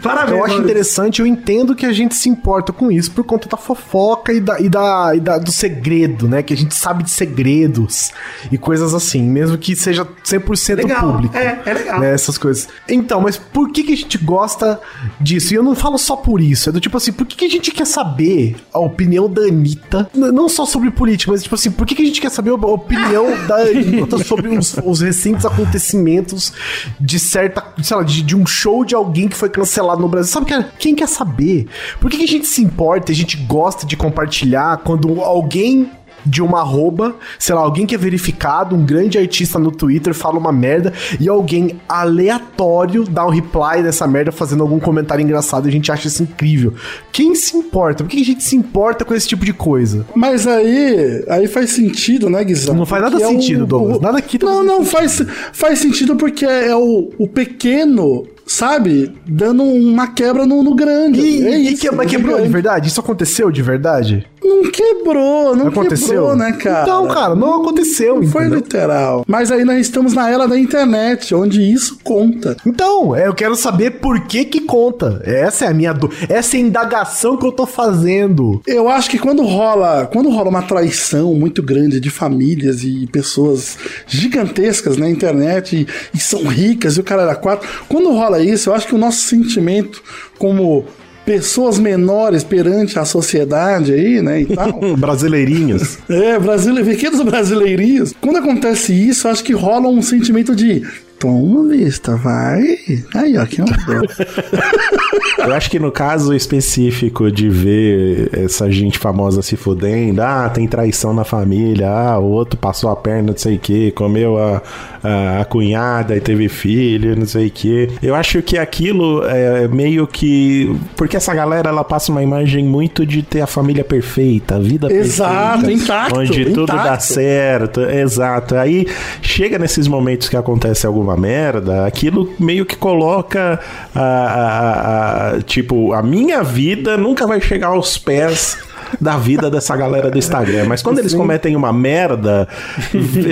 Parabéns. Eu acho interessante, eu entendo que a gente se importa com isso por conta da fofoca e, da, e, da, e da- do segredo, né? Que a gente sabe de segredos e coisas assim, mesmo que seja 100% Legal, público. é, é legal. né, essas coisas. Então, mas por que, que a gente gosta disso? E eu não falo só por isso, é do tipo assim, por que, que a gente quer saber a opinião da Anitta, não só sobre política, mas tipo assim, por que, que a gente quer saber a opinião da Anitta sobre os, os recentes acontecimentos de certa, sei lá, de, de um show de alguém que foi cancelado no Brasil? Sabe, cara, quem quer saber? Por que, que a gente se importa, a gente gosta de compartilhar quando alguém de uma arroba, sei lá, alguém que é verificado, um grande artista no Twitter fala uma merda e alguém aleatório dá um reply dessa merda fazendo algum comentário engraçado e a gente acha isso incrível. Quem se importa? Por que a gente se importa com esse tipo de coisa? Mas aí, aí faz sentido, né, Guizão? Não faz nada Porque é sentido, o- Douglas. o- Nada aqui tá Não, não, faz, faz sentido porque é o, o pequeno sabe, dando uma quebra no, no grande. E, é e que, mas quebrou de verdade? Isso aconteceu de verdade? Não quebrou, não aconteceu? quebrou, né, cara? Então, cara, não aconteceu, Não foi entendeu? literal. Mas aí nós estamos na era da internet, onde isso conta. Então, é, eu quero saber por que que conta. Essa é a minha do... Essa é a indagação que eu tô fazendo. Eu acho que quando rola, quando rola uma traição muito grande de famílias e pessoas gigantescas na internet e, e são ricas e o cara era quatro, quando rola isso, eu acho que o nosso sentimento como pessoas menores perante a sociedade aí, né, e tal. Brasileirinhos. É, brasileiro, pequenos brasileirinhos. Quando acontece isso, acho que rola um sentimento de toma vista, vai. Aí, ó, que andou. Eu acho que no caso específico de ver essa gente famosa se fudendo, ah, tem traição na família, ah, o outro passou a perna, não sei o que, comeu a, a, a cunhada e teve filho, não sei o que. Eu acho que aquilo é meio que. Porque essa galera ela passa uma imagem muito de ter a família perfeita, a vida Exato, perfeita. intacto, Onde tudo dá intacto. certo, exato. Aí chega nesses momentos que acontece alguma merda, aquilo meio que coloca a- a- a- tipo, a minha vida nunca vai chegar aos pés da vida dessa galera do Instagram. Mas quando eles cometem uma merda,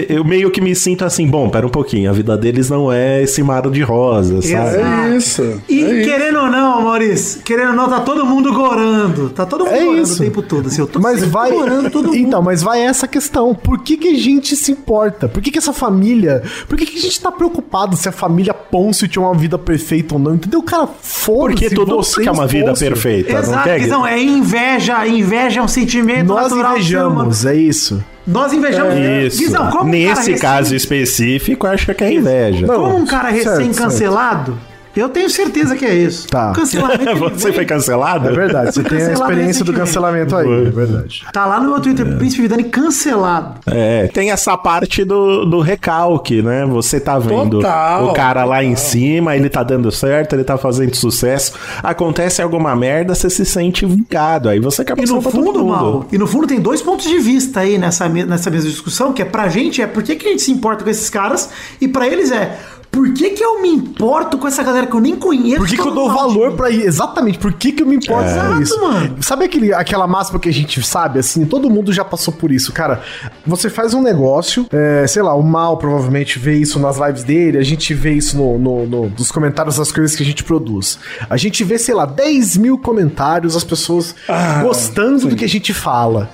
eu meio que me sinto assim, bom, pera um pouquinho, a vida deles não é esse mar de rosas, sabe? É isso. E é isso. querendo ou não, Maurício, querendo ou não, tá todo mundo gorando. Tá todo mundo É gorando isso. o tempo todo. Assim, eu tô Mas vai. gorando todo mundo. Então, mas vai essa questão. Por que, que a gente se importa? Por que, que essa família. Por que, que a gente tá preocupado se a família Pôncio tinha uma vida perfeita ou não? Entendeu? Cara, foda-se. Porque todo mundo quer uma vida Pôncio. perfeita, não Exato, quer? Guizão, é inveja. Inveja é um sentimento Nós natural humano. invejamos, é isso. Nós invejamos. Isso. Guizão, como um Nesse recém- caso específico, acho que é inveja. Não, Como um cara recém-cancelado, eu tenho certeza que é isso. Tá. O cancelamento Você foi cancelado? É verdade, você tem a experiência do cancelamento aí, é verdade. Tá lá no meu Twitter, Príncipe Vidani cancelado. É, tem essa parte do, do recalque, né? Você tá vendo Total, o cara lá em cima, ele tá dando certo, ele tá fazendo sucesso. Acontece alguma merda, você se sente vingado. Aí você quer E no fundo, mal, e no fundo tem dois pontos de vista aí nessa, nessa mesma discussão, que é pra gente é por que, que a gente se importa com esses caras, e pra eles é por que, que eu me importo com essa galera que eu nem conheço? Por que, que eu dou valor ir? Exatamente, por que, que eu me importo É. com isso? Exato, mano. Sabe aquele, aquela máxima que a gente sabe, assim, todo mundo já passou por isso, cara. Você faz um negócio, é, sei lá, o Mal provavelmente vê isso nas lives dele, a gente vê isso no, no- no- nos comentários das coisas que a gente produz. A gente vê, sei lá, 10 mil comentários, as pessoas Ah, gostando do que a gente fala.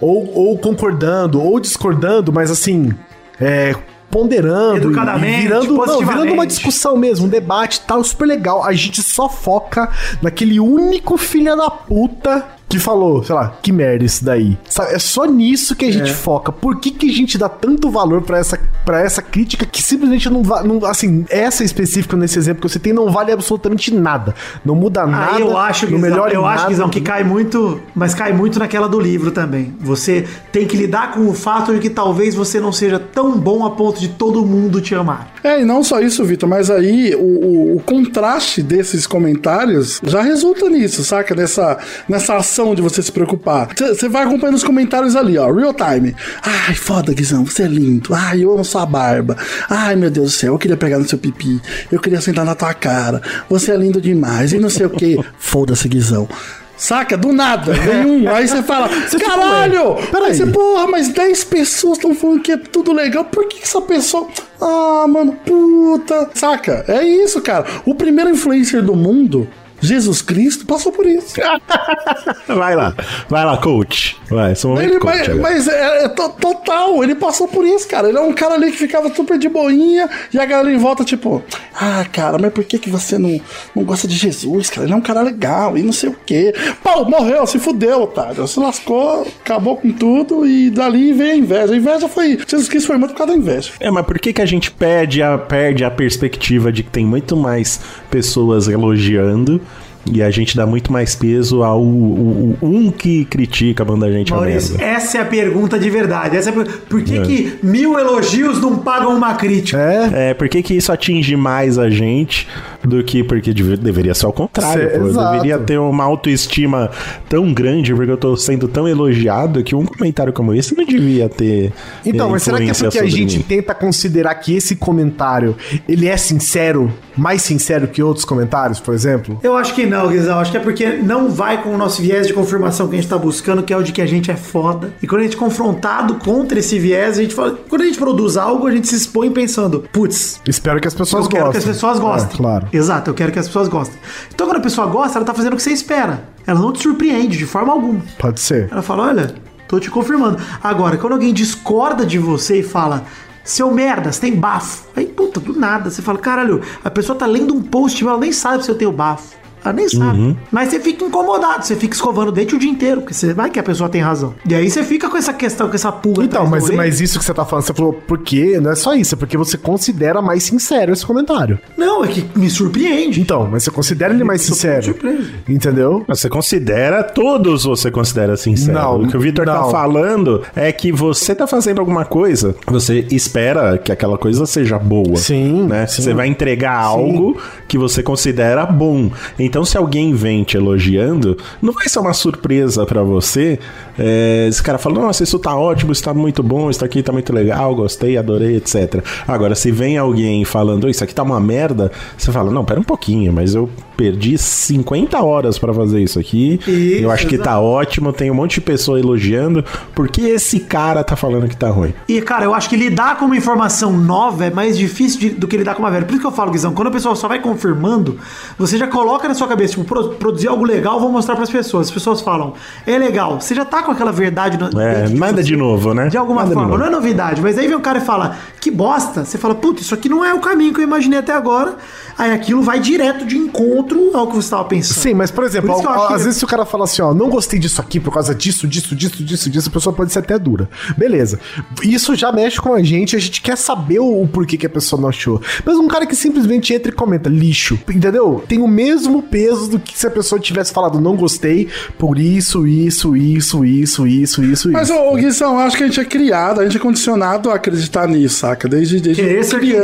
Ou, ou concordando, ou discordando, mas assim. É, ponderando, e- virando, não, virando uma discussão mesmo, um debate e tal, super legal. A gente só foca naquele único filho da puta que falou, sei lá, que merda isso daí. Sabe, É só nisso que a gente foca. Por que, que a gente dá tanto valor pra essa, pra essa crítica que simplesmente não vai. Não, assim, essa específica nesse exemplo que você tem não vale absolutamente nada. Não muda nada. Ah, eu acho, não melhora em eu acho, nada. Guizão, que cai muito, mas cai muito naquela do livro também. Você tem que lidar com o fato de que talvez você não seja tão bom a ponto de todo mundo te amar. É, e não só isso, Vitor, mas aí o, o- o contraste desses comentários já resulta nisso, saca? Nessa, nessa ação de você se preocupar. Você vai acompanhando os comentários ali, ó, real time. Ai, foda, Guizão, você é lindo. Ai, eu amo sua barba. Ai, meu Deus do céu, eu queria pegar no seu pipi. Eu queria sentar na tua cara. Você é lindo demais. E não sei o que. Foda-se, Guizão. Saca? Do nada. Vem um. Aí você fala, caralho! Peraí. Aí você, porra, mas 10 pessoas estão falando que é tudo legal. Por que essa pessoa. Ah, mano, puta. Saca? É isso, cara. O primeiro influencer do mundo, Jesus Cristo, passou por isso. Vai lá, vai lá, coach. Vai, esse é momento Ele, coach. mas agora. mas é, é to- total, ele passou por isso, cara. Ele é um cara ali que ficava super de boinha e a galera em volta, tipo, ah, cara, mas por que, que você não, não gosta de Jesus, cara? Ele é um cara legal e não sei o quê. Pau, morreu, se fudeu, otário. Se lascou, acabou com tudo e dali veio a inveja. A inveja foi. Jesus Cristo foi muito por causa da inveja. É, mas por que, que a gente perde a, perde a perspectiva de que tem muito mais pessoas elogiando e a gente dá muito mais peso ao o- o- um que critica, manda a gente a Maurício, essa é a pergunta de verdade. Essa é a per- Por que, É. que mil elogios não pagam uma crítica? É, É, por que, que isso atinge mais a gente do que porque deve- deveria ser ao contrário. Cê- pô. Eu deveria ter uma autoestima tão grande porque eu tô sendo tão elogiado que um comentário como esse não devia ter. Então, mas será que é porque a gente mim. tenta considerar que esse comentário, ele é sincero, mais sincero que outros comentários, por exemplo? Eu acho que não, Guizão. Acho que é porque não vai com o nosso viés de confirmação que a gente tá buscando, que é o de que a gente é foda. E quando a gente é confrontado contra esse viés, a gente fala. Quando a gente produz algo, a gente se expõe pensando, putz. Espero que as pessoas eu quero gostem. que as pessoas gostem. É, claro. Exato, eu quero que as pessoas gostem. Então quando a pessoa gosta, ela tá fazendo o que você espera. Ela não te surpreende de forma alguma. Pode ser. Ela fala: olha, tô te confirmando. Agora, quando alguém discorda de você e fala. Seu merda, você tem bafo. Aí, puta, do nada, você fala, caralho, a pessoa tá lendo um post, mas ela nem sabe se eu tenho bafo. Ela nem sabe. Uhum. Mas você fica incomodado, você fica escovando o dente o dia inteiro, porque você vai que a pessoa tem razão. E aí você fica com essa questão, com essa pulga. Então, mas, mas isso que você tá falando, você falou porque não é só isso, é porque você considera mais sincero esse comentário. Não, é que me surpreende. Então, mas você considera ele mais sincero. Entendeu? Você considera, todos você considera sincero. Não, o que o Vitor tá falando é que você tá fazendo alguma coisa, você espera que aquela coisa seja boa. Sim, Né? sim. Você vai entregar algo que você considera bom. Então, se alguém vem te elogiando, não vai ser uma surpresa pra você. É, esse cara fala, nossa, isso tá ótimo, isso tá muito bom, isso aqui tá muito legal, gostei, adorei, etc. Agora, se vem alguém falando, "Ô, isso aqui tá uma merda, você fala, não, pera um pouquinho, mas eu perdi 50 horas pra fazer isso aqui. Isso, eu acho que tá ótimo, tem um monte de pessoa elogiando. Por que esse cara tá falando que tá ruim? E, cara, eu acho que lidar com uma informação nova é mais difícil de- do que lidar com uma velha. Por isso que eu falo, Guizão, quando a pessoa só vai confirmando, você já coloca na sua cabeça, tipo, pro- produzir algo legal, vou mostrar pras pessoas. As pessoas falam, é legal. Você já tá com aquela verdade no, É, de nada você. de novo, né? De alguma Nada de forma. novo. Não é novidade, mas aí vem um cara e fala, que bosta. Você fala, puta, isso aqui não é o caminho que eu imaginei até agora. Aí aquilo vai direto de encontro ao que você estava pensando. Sim, mas por exemplo, Por às que- vezes se o cara fala assim, ó, não gostei disso aqui por causa disso, disso, disso, disso, disso, a pessoa pode ser até dura. Beleza. Isso já mexe com a gente, a gente quer saber o, o porquê que a pessoa não achou. Mas um cara que simplesmente entra e comenta lixo, entendeu? Tem o mesmo peso do que se a pessoa tivesse falado não gostei por isso, isso, isso, isso, isso, isso, Mas, isso. ô, ô, Guizão, eu acho que a gente é criado, a gente é condicionado a acreditar nisso, saca? Desde, desde criança. querido,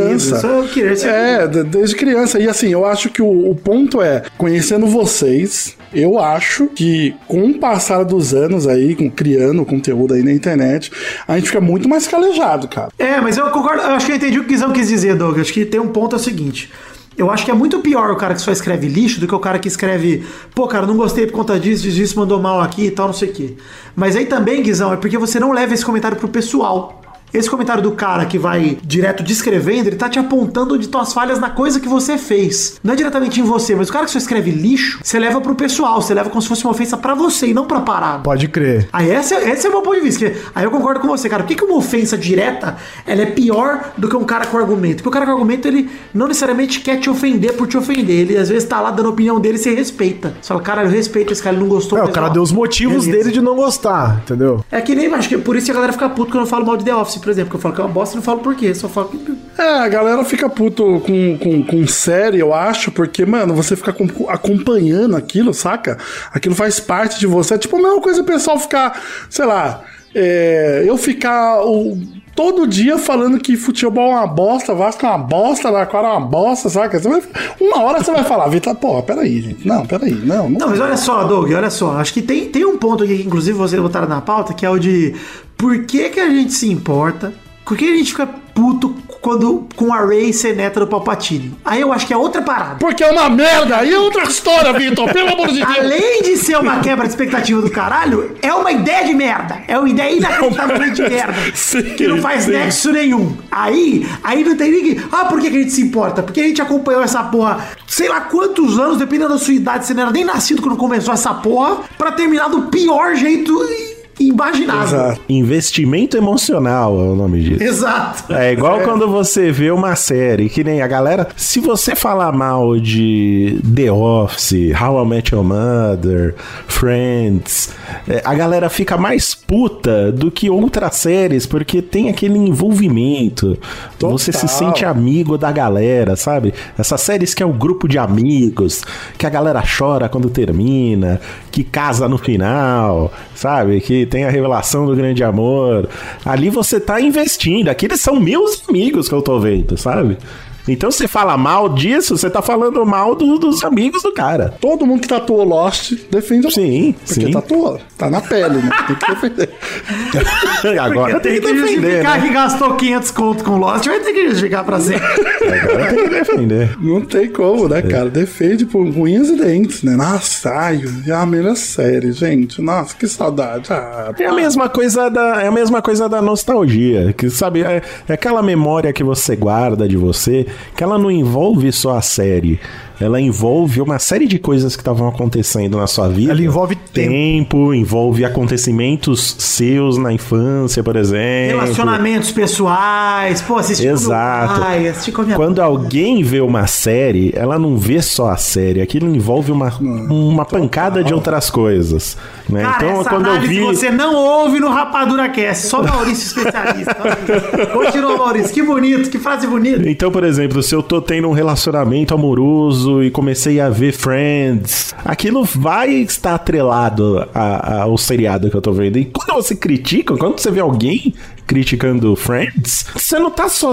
é querer ser é, de- desde criança. E assim, eu acho que o, o ponto é, conhecendo vocês, eu acho que com o passar dos anos aí, com, criando conteúdo aí na internet, a gente fica muito mais calejado, cara. É, mas eu concordo, eu acho que eu entendi o que o Guizão quis dizer, Doug. Acho que tem um ponto é o seguinte. Eu acho que é muito pior o cara que só escreve lixo do que o cara que escreve, pô, cara, não gostei por conta disso, disso, isso, mandou mal aqui e tal, não sei o quê. Mas aí também, Guizão, é porque você não leva esse comentário pro pessoal. Esse comentário do cara que vai direto descrevendo, ele tá te apontando onde estão as falhas na coisa que você fez. Não é diretamente em você, mas o cara que só escreve lixo, você leva pro pessoal, você leva como se fosse uma ofensa pra você e não pra parada. Pode crer. Aí esse, é- esse é o meu ponto de vista. aí eu concordo com você, cara. Por que, que uma ofensa direta ela é pior do que um cara com argumento? Porque o cara com argumento, ele não necessariamente quer te ofender por te ofender. Ele às vezes tá lá dando a opinião dele e você respeita. Você fala, cara, eu respeito esse cara, ele não gostou. É, o cara ó, deu os motivos beleza. dele de não gostar, entendeu? É que nem, acho que por isso que a galera fica puto quando eu falo mal de The Office, por exemplo. Que eu falo que é uma bosta e não falo por quê. Só falo que. É, a galera fica puto com, com, com série, eu acho, porque, mano, você fica acom- acompanhando aquilo, saca? Aquilo faz parte de você. É tipo a mesma coisa o pessoal ficar, sei lá, é, eu ficar o- todo dia falando que futebol é uma bosta, Vasco é uma bosta, Laquara é uma bosta, saca? Você vai- uma hora você vai falar, Vitor, pô, peraí, gente. Não, peraí, não. Não, mas olha só, Doug, olha só. Acho que tem, tem um ponto aqui que, inclusive, vocês botaram na pauta, que é o de por que, que a gente se importa? Por que a gente fica puto quando com a Ray ser neta do Palpatine? Aí eu acho que é outra parada. Porque é uma merda, aí é outra história, Vitor, pelo amor de Deus. Além de ser uma quebra de expectativa do caralho, é uma ideia de merda. É uma ideia inacreditavelmente de merda. Sim, que não faz sim. nexo nenhum. Aí, aí não tem ninguém. Ah, por que, que a gente se importa? Porque a gente acompanhou essa porra, sei lá quantos anos, dependendo da sua idade, você não era nem nascido quando começou essa porra, pra terminar do pior jeito imaginável. Exato. Investimento emocional é o nome disso. Exato. É igual quando você vê uma série, que nem a galera. Se você falar mal de The Office, How I Met Your Mother, Friends, é, a galera fica mais puta do que outras séries, porque tem aquele envolvimento. Você se sente amigo da galera, sabe? Essas séries que é um grupo de amigos, que a galera chora quando termina, que casa no final, sabe? Que tem a revelação do grande amor. Ali você tá investindo. Aqueles são meus amigos que eu tô vendo, sabe? Então você fala mal disso, você tá falando mal do- dos amigos do cara. Todo mundo que tatuou Lost defende a Sim, Porque sim. tatuou. Tá na pele, né? Tem que defender. Agora tem Tem que que defender, justificar né? que gastou 500 conto com Lost, vai ter que justificar pra sempre. Agora tem que defender. Não tem como, né, cara? Defende por unhas e dentes, né? Nossa, ai, é a melhor série, gente. Nossa, que saudade. Ah, É a mesma coisa da, é a mesma coisa da nostalgia, que sabe, é, é aquela memória que você guarda de você, que ela não envolve só a série. Ela envolve uma série de coisas que estavam acontecendo na sua vida. Ela envolve tempo. tempo, envolve acontecimentos seus na infância, por exemplo. Relacionamentos pessoais, pô, assistir Exato. assistir com a minha Quando alguém vê uma série, ela não vê só a série, aquilo envolve uma, uma pancada de outras coisas. Né? Cara, então, essa quando eu vi. você não ouve no Rapadura Cast, só Maurício especialista. Continua, Maurício, que bonito, que frase bonita. Então, por exemplo, se eu tô tendo um relacionamento amoroso e comecei a ver Friends, aquilo vai estar atrelado a- a- ao seriado que eu tô vendo. E quando você critica, quando você vê alguém criticando Friends, você não tá só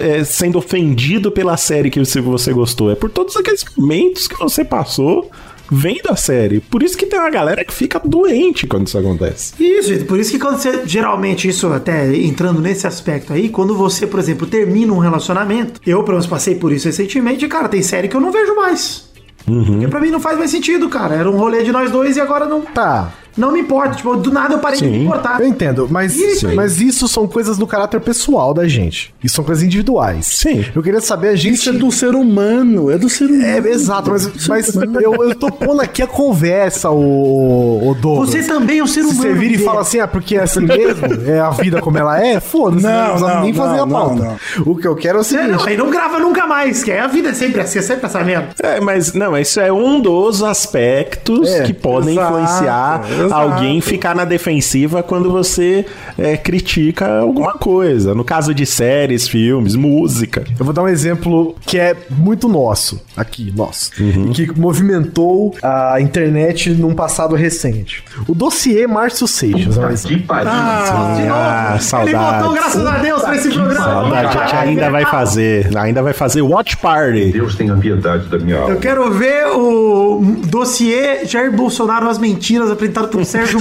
é, sendo ofendido pela série que você gostou, é por todos aqueles momentos que você passou vendo a série. Por isso que tem uma galera que fica doente quando isso acontece. Isso, por isso que quando você, geralmente, isso até entrando nesse aspecto aí, quando você, por exemplo, termina um relacionamento, eu, pelo menos, passei por isso recentemente, cara, tem série que eu não vejo mais. Porque pra mim não faz mais sentido, cara. Era um rolê de nós dois e agora não, Tá. Não me importa. Tipo, do nada eu parei de me Sim. importar. Eu entendo, mas mas isso são coisas do caráter pessoal da gente. Isso são coisas individuais. Sim. Eu queria saber, a gente. Isso é do ser humano, é do ser humano. É, exato, mas, mas eu, eu tô pondo aqui a conversa, o, o Douglas. Você também é um ser Se humano. você vira e fala assim, ah, porque é assim mesmo, é a vida como ela é, foda-se, Não, não, precisa não, nem fazer não, a pauta. não, O que eu quero é o É, seguinte. não, aí não grava nunca mais, que aí a vida é sempre assim, é sempre essa merda. É, mas não, isso é um dos aspectos É, que podem exato, influenciar exato. alguém ficar na defensiva quando você é, critica alguma coisa. No caso de séries, filmes, música. Eu vou dar um exemplo que é muito nosso, aqui, nosso, e que movimentou a internet num passado recente. O dossiê Márcio Seixas. é um exemplo. Ah, Ele saudades. voltou, graças a Deus, pra esse programa. Saudade, a gente ainda vai fazer. Ainda vai fazer Watch Party. Deus tenha piedade da minha Eu alma. quero ver o dossiê Jair Bolsonaro as mentiras apresentado Sérgio.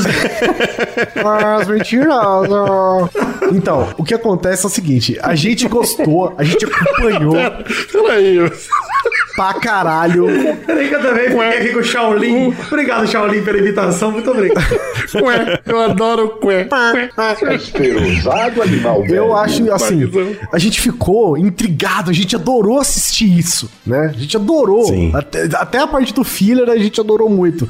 Mas mentiroso. Então, o que acontece é o seguinte: a gente gostou, a gente acompanhou Peraí. Pra caralho. Peraí que eu também fiquei aqui com o Shaolin. Obrigado, Shaolin, pela imitação. Muito obrigado. Cué, eu adoro o cué. Esperosado animal. Eu acho assim, a gente ficou intrigado, a gente adorou assistir isso, né? A gente adorou. Sim. Até, até a parte do filler a gente adorou muito.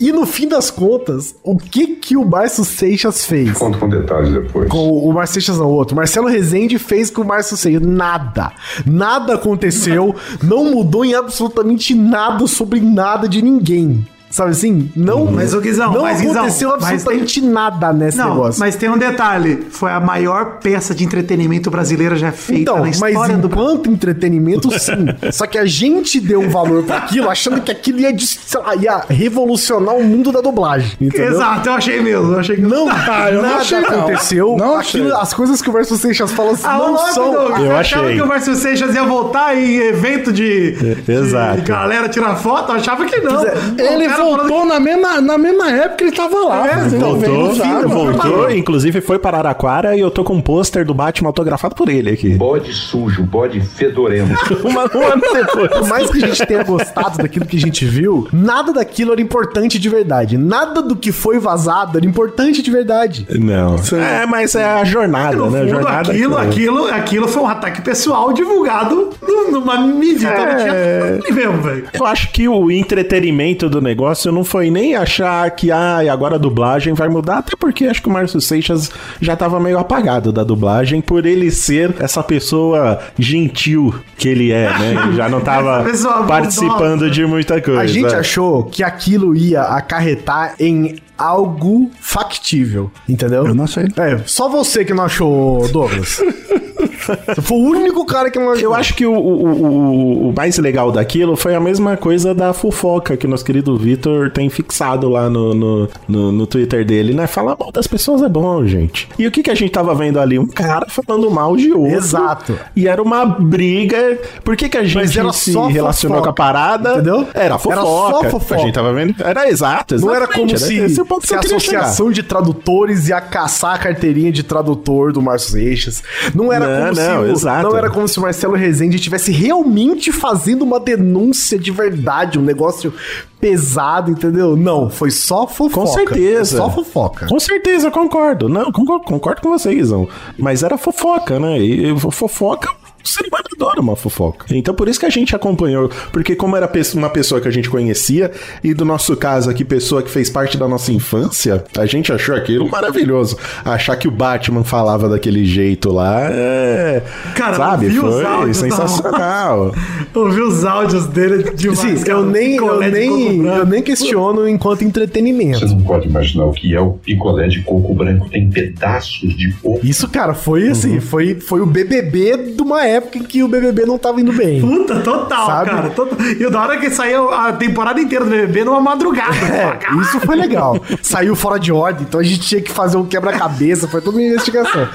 E no fim das contas, o que que o Márcio Seixas fez? Conto com detalhes depois. Com o, o Márcio Seixas não, o outro. Marcelo Rezende fez com o Márcio Seixas. Nada. Nada aconteceu. não mudou em absolutamente nada sobre nada de ninguém. Sabe assim? Não, Mas, ô, Guizão, não mas, Guizão, aconteceu mas absolutamente nada nesse Não, negócio. mas tem um detalhe. Foi a maior peça de entretenimento brasileira já feita Então, na mas história do Brasil. enquanto entretenimento, sim. Só que a gente deu um valor pra aquilo, achando que aquilo ia, lá, ia revolucionar o mundo da dublagem. Entendeu? Exato, eu achei mesmo. Eu achei que Não, Ah, eu não nada achei, não. aconteceu. Não Aquilo- achei. as coisas que o Verso Seixas fala assim, Ah, não não são. Douglas, Eu achava achei. que o Márcio Seixas ia voltar em evento de, exato. de galera tirar foto? Eu achava que não. Ele O voltou na mesma, na mesma época que ele tava lá. É, fazendo Voltou, já, voltou, inclusive foi para Araraquara e eu tô com um pôster do Batman autografado por ele aqui. Bode sujo, bode fedorento. Uma, um ano depois. Por mais que a gente tenha gostado daquilo que a gente viu, nada daquilo era importante de verdade. Nada do que foi vazado era importante de verdade. Não. É, mas é a jornada, No né? Fundo, jornada aquilo, que- aquilo, aquilo foi um ataque pessoal divulgado num- numa visita É. no teatro mesmo, velho. Eu acho que o entretenimento do negócio não foi nem achar que ah, agora a dublagem vai mudar, até porque acho que o Márcio Seixas já tava meio apagado da dublagem por ele ser essa pessoa gentil que ele é, né? Ele já não tava Essa pessoa participando bondosa. de muita coisa. A gente achou que aquilo ia acarretar em algo factível, entendeu? Eu não achei. É, só você que não achou, Douglas. Você foi o único cara que imaginou. Eu acho que o, o, o, mais legal daquilo foi a mesma coisa da fofoca que nosso querido Vitor tem fixado lá no, no, no, no Twitter dele, né? Falar mal das pessoas é bom, gente. E o que, que a gente tava vendo ali? Um cara falando mal de outro. Exato. E era uma briga. Por que, que a gente era se relacionou fofoca, com a parada? entendeu? Era fofoca. Era só fofoca. A gente tava vendo. Era exato, Não era exatamente, como se, é o ponto se que a eu queria chegar. associação de tradutores ia caçar a carteirinha de tradutor do Márcio Seixas. Não era Não, como não, se não era como se o Marcelo Rezende estivesse realmente fazendo uma denúncia de verdade, um negócio pesado, entendeu? Não, foi só fofoca. Com certeza. Só fofoca. Com certeza, concordo. Não, concordo, concordo com vocês, Guizão. Mas era fofoca, né? E fofoca. O ser humano adora uma fofoca. Então por isso que a gente acompanhou. Porque, como era uma pessoa que a gente conhecia, e do nosso caso aqui, pessoa que fez parte da nossa infância, a gente achou aquilo maravilhoso. Achar que o Batman falava daquele jeito lá é. Cara, sabe? ouvi os Foi sensacional. Ouvi os áudios dele demais. Sim, cara. eu nem, eu, Picolé nem, eu nem questiono enquanto entretenimento. Você não pode imaginar o que é o picolé de coco branco. Tem pedaços de coco. Isso, cara, foi Uhum. assim, foi, foi o BBB de uma época em que o BBB não tava indo bem. Puta, total, Sabe? cara. total. E da hora que saiu a temporada inteira do BBB numa madrugada. É, isso foi legal. Saiu fora de ordem, então a gente tinha que fazer um quebra-cabeça, foi toda uma investigação.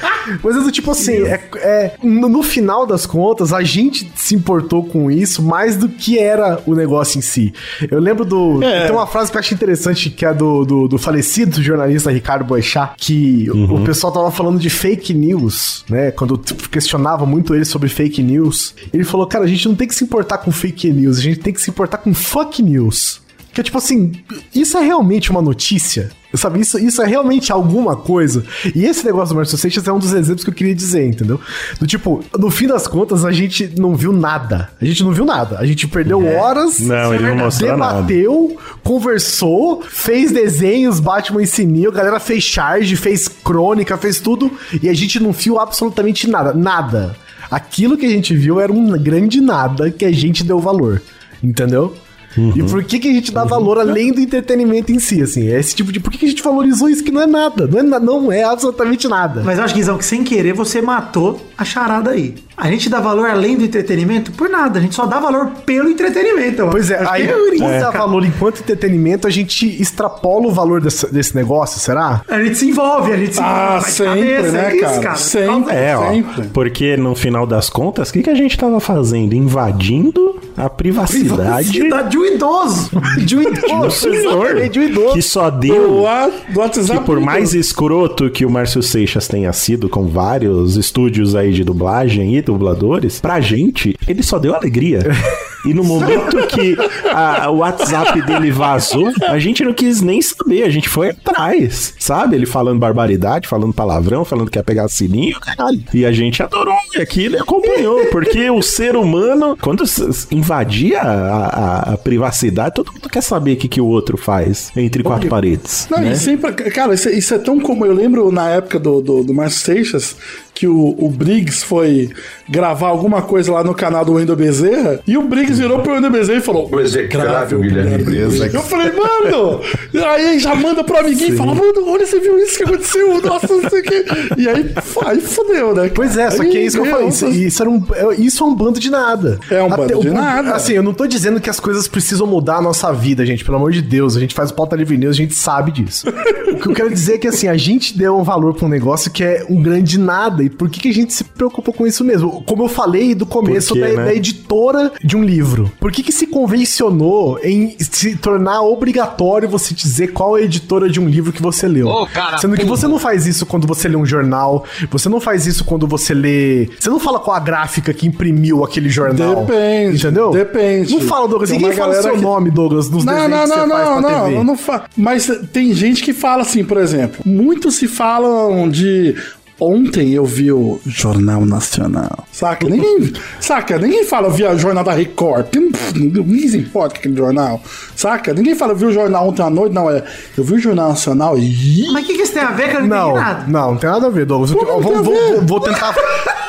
Mas do tipo assim, é, é- no, no final das contas, a gente se importou com isso mais do que era o negócio em si. Eu lembro do. É. Tem uma frase que eu achei interessante, que é do, do, do falecido jornalista Ricardo Boechat, que o- o pessoal tava falando de fake news, né? Quando questionava muito ele sobre fake news, ele falou, cara, a gente não tem que se importar com fake news, a gente tem que se importar com fuck news. Que é tipo assim, isso é realmente uma notícia? Sabe, isso, isso é realmente alguma coisa? E esse negócio do Márcio Seixas é um dos exemplos que eu queria dizer, entendeu? Do tipo, no fim das contas, a gente não viu nada. A gente não viu nada. A gente perdeu horas. Não, ele não mostrou nada. Debateu, conversou, fez desenhos, Batman e Sininho, a galera fez charge, fez crônica, fez tudo. E a gente não viu absolutamente nada. Nada. Aquilo que a gente viu era um grande nada que a gente deu valor. Entendeu? E por que, que a gente dá valor além do entretenimento em si, assim? É esse tipo de. Por que, que a gente valorizou isso que não é nada? Não é, não é absolutamente nada. Mas eu acho, Guizão, que sem querer você matou a charada aí. A gente dá valor além do entretenimento por nada. A gente só dá valor pelo entretenimento. eu Pois é, acho aí que por dar cara. valor enquanto entretenimento, a gente extrapola o valor desse, desse negócio, será? A gente se envolve, a gente se envolve. Ah, vai de sempre, cabeça, né, é isso, cara? Sempre. É, ó. Sempre. Porque no final das contas, o que, que a gente tava fazendo? Invadindo a privacidade Cidade de um idoso. De um do idoso, senhor. de um idoso. Que só Do, deu. wa- do WhatsApp. Que por do- mais escroto que o Márcio Seixas tenha sido com vários estúdios aí de dublagem e dubladores, pra gente, ele só deu alegria. E no momento que a- o WhatsApp dele vazou, a gente não quis nem saber, a gente foi atrás, sabe? Ele falando barbaridade, falando palavrão, falando que ia pegar sininho, caralho. E a gente adorou aquilo e acompanhou, porque o ser humano, quando invadia a, a- a privacidade, todo mundo quer saber o que, que o outro faz entre quatro paredes. Não, né? e sempre. Cara, isso, é- isso é tão como. Eu lembro na época do, do, do Márcio Seixas que o, o Briggs foi gravar alguma coisa lá no canal do Wendel Bezerra e o Briggs virou pro Wendel Bezerra e falou: O execrável Guilherme Briggs. Eu falei, mano! Aí já manda pro amiguinho e fala, mano, olha, você viu isso que aconteceu? Nossa, não sei o quê. E aí, aí fodeu, né? Pois é, só que é isso que eu falei. Isso, isso, era um, é- isso é um bando de nada. É um bando o- de nada. Assim, eu não tô dizendo que as coisas precisam mudar a nossa vida, gente. Pelo amor de Deus. A gente faz o pauta livre news, a gente sabe disso. o que eu quero dizer é que, assim, a gente deu um valor pra um negócio que é um grande nada. E por que, que a gente se preocupa com isso mesmo? Como eu falei do começo quê, da, né? da editora de um livro. Por que, que se convencionou em se tornar obrigatório você dizer qual é a editora de um livro que você leu? Ô, cara, Sendo que você não faz isso quando você lê um jornal, você não faz isso quando você lê. Você não fala qual a gráfica que imprimiu aquele jornal. Depende. Entendeu? Depende. Não fala, Douglas. Tem Ninguém fala o seu que- nome, Douglas, nos Não, desenhos não, que não, você faz não, pra não, TV. não, não fa... Mas tem gente que fala assim, por exemplo, muitos se falam de Ontem eu vi o Jornal Nacional. Saca? Ninguém, saca? Ninguém fala, eu vi o Jornal da Record. Ninguém se importa com aquele jornal. Saca? Ninguém fala, eu vi o jornal ontem à noite. Não, é. Eu vi o Jornal Nacional e. Mas o que, que isso tem a ver que eu não Não, nada? não, não tem nada a ver, Douglas. Vou, a ver? vou- vou tentar.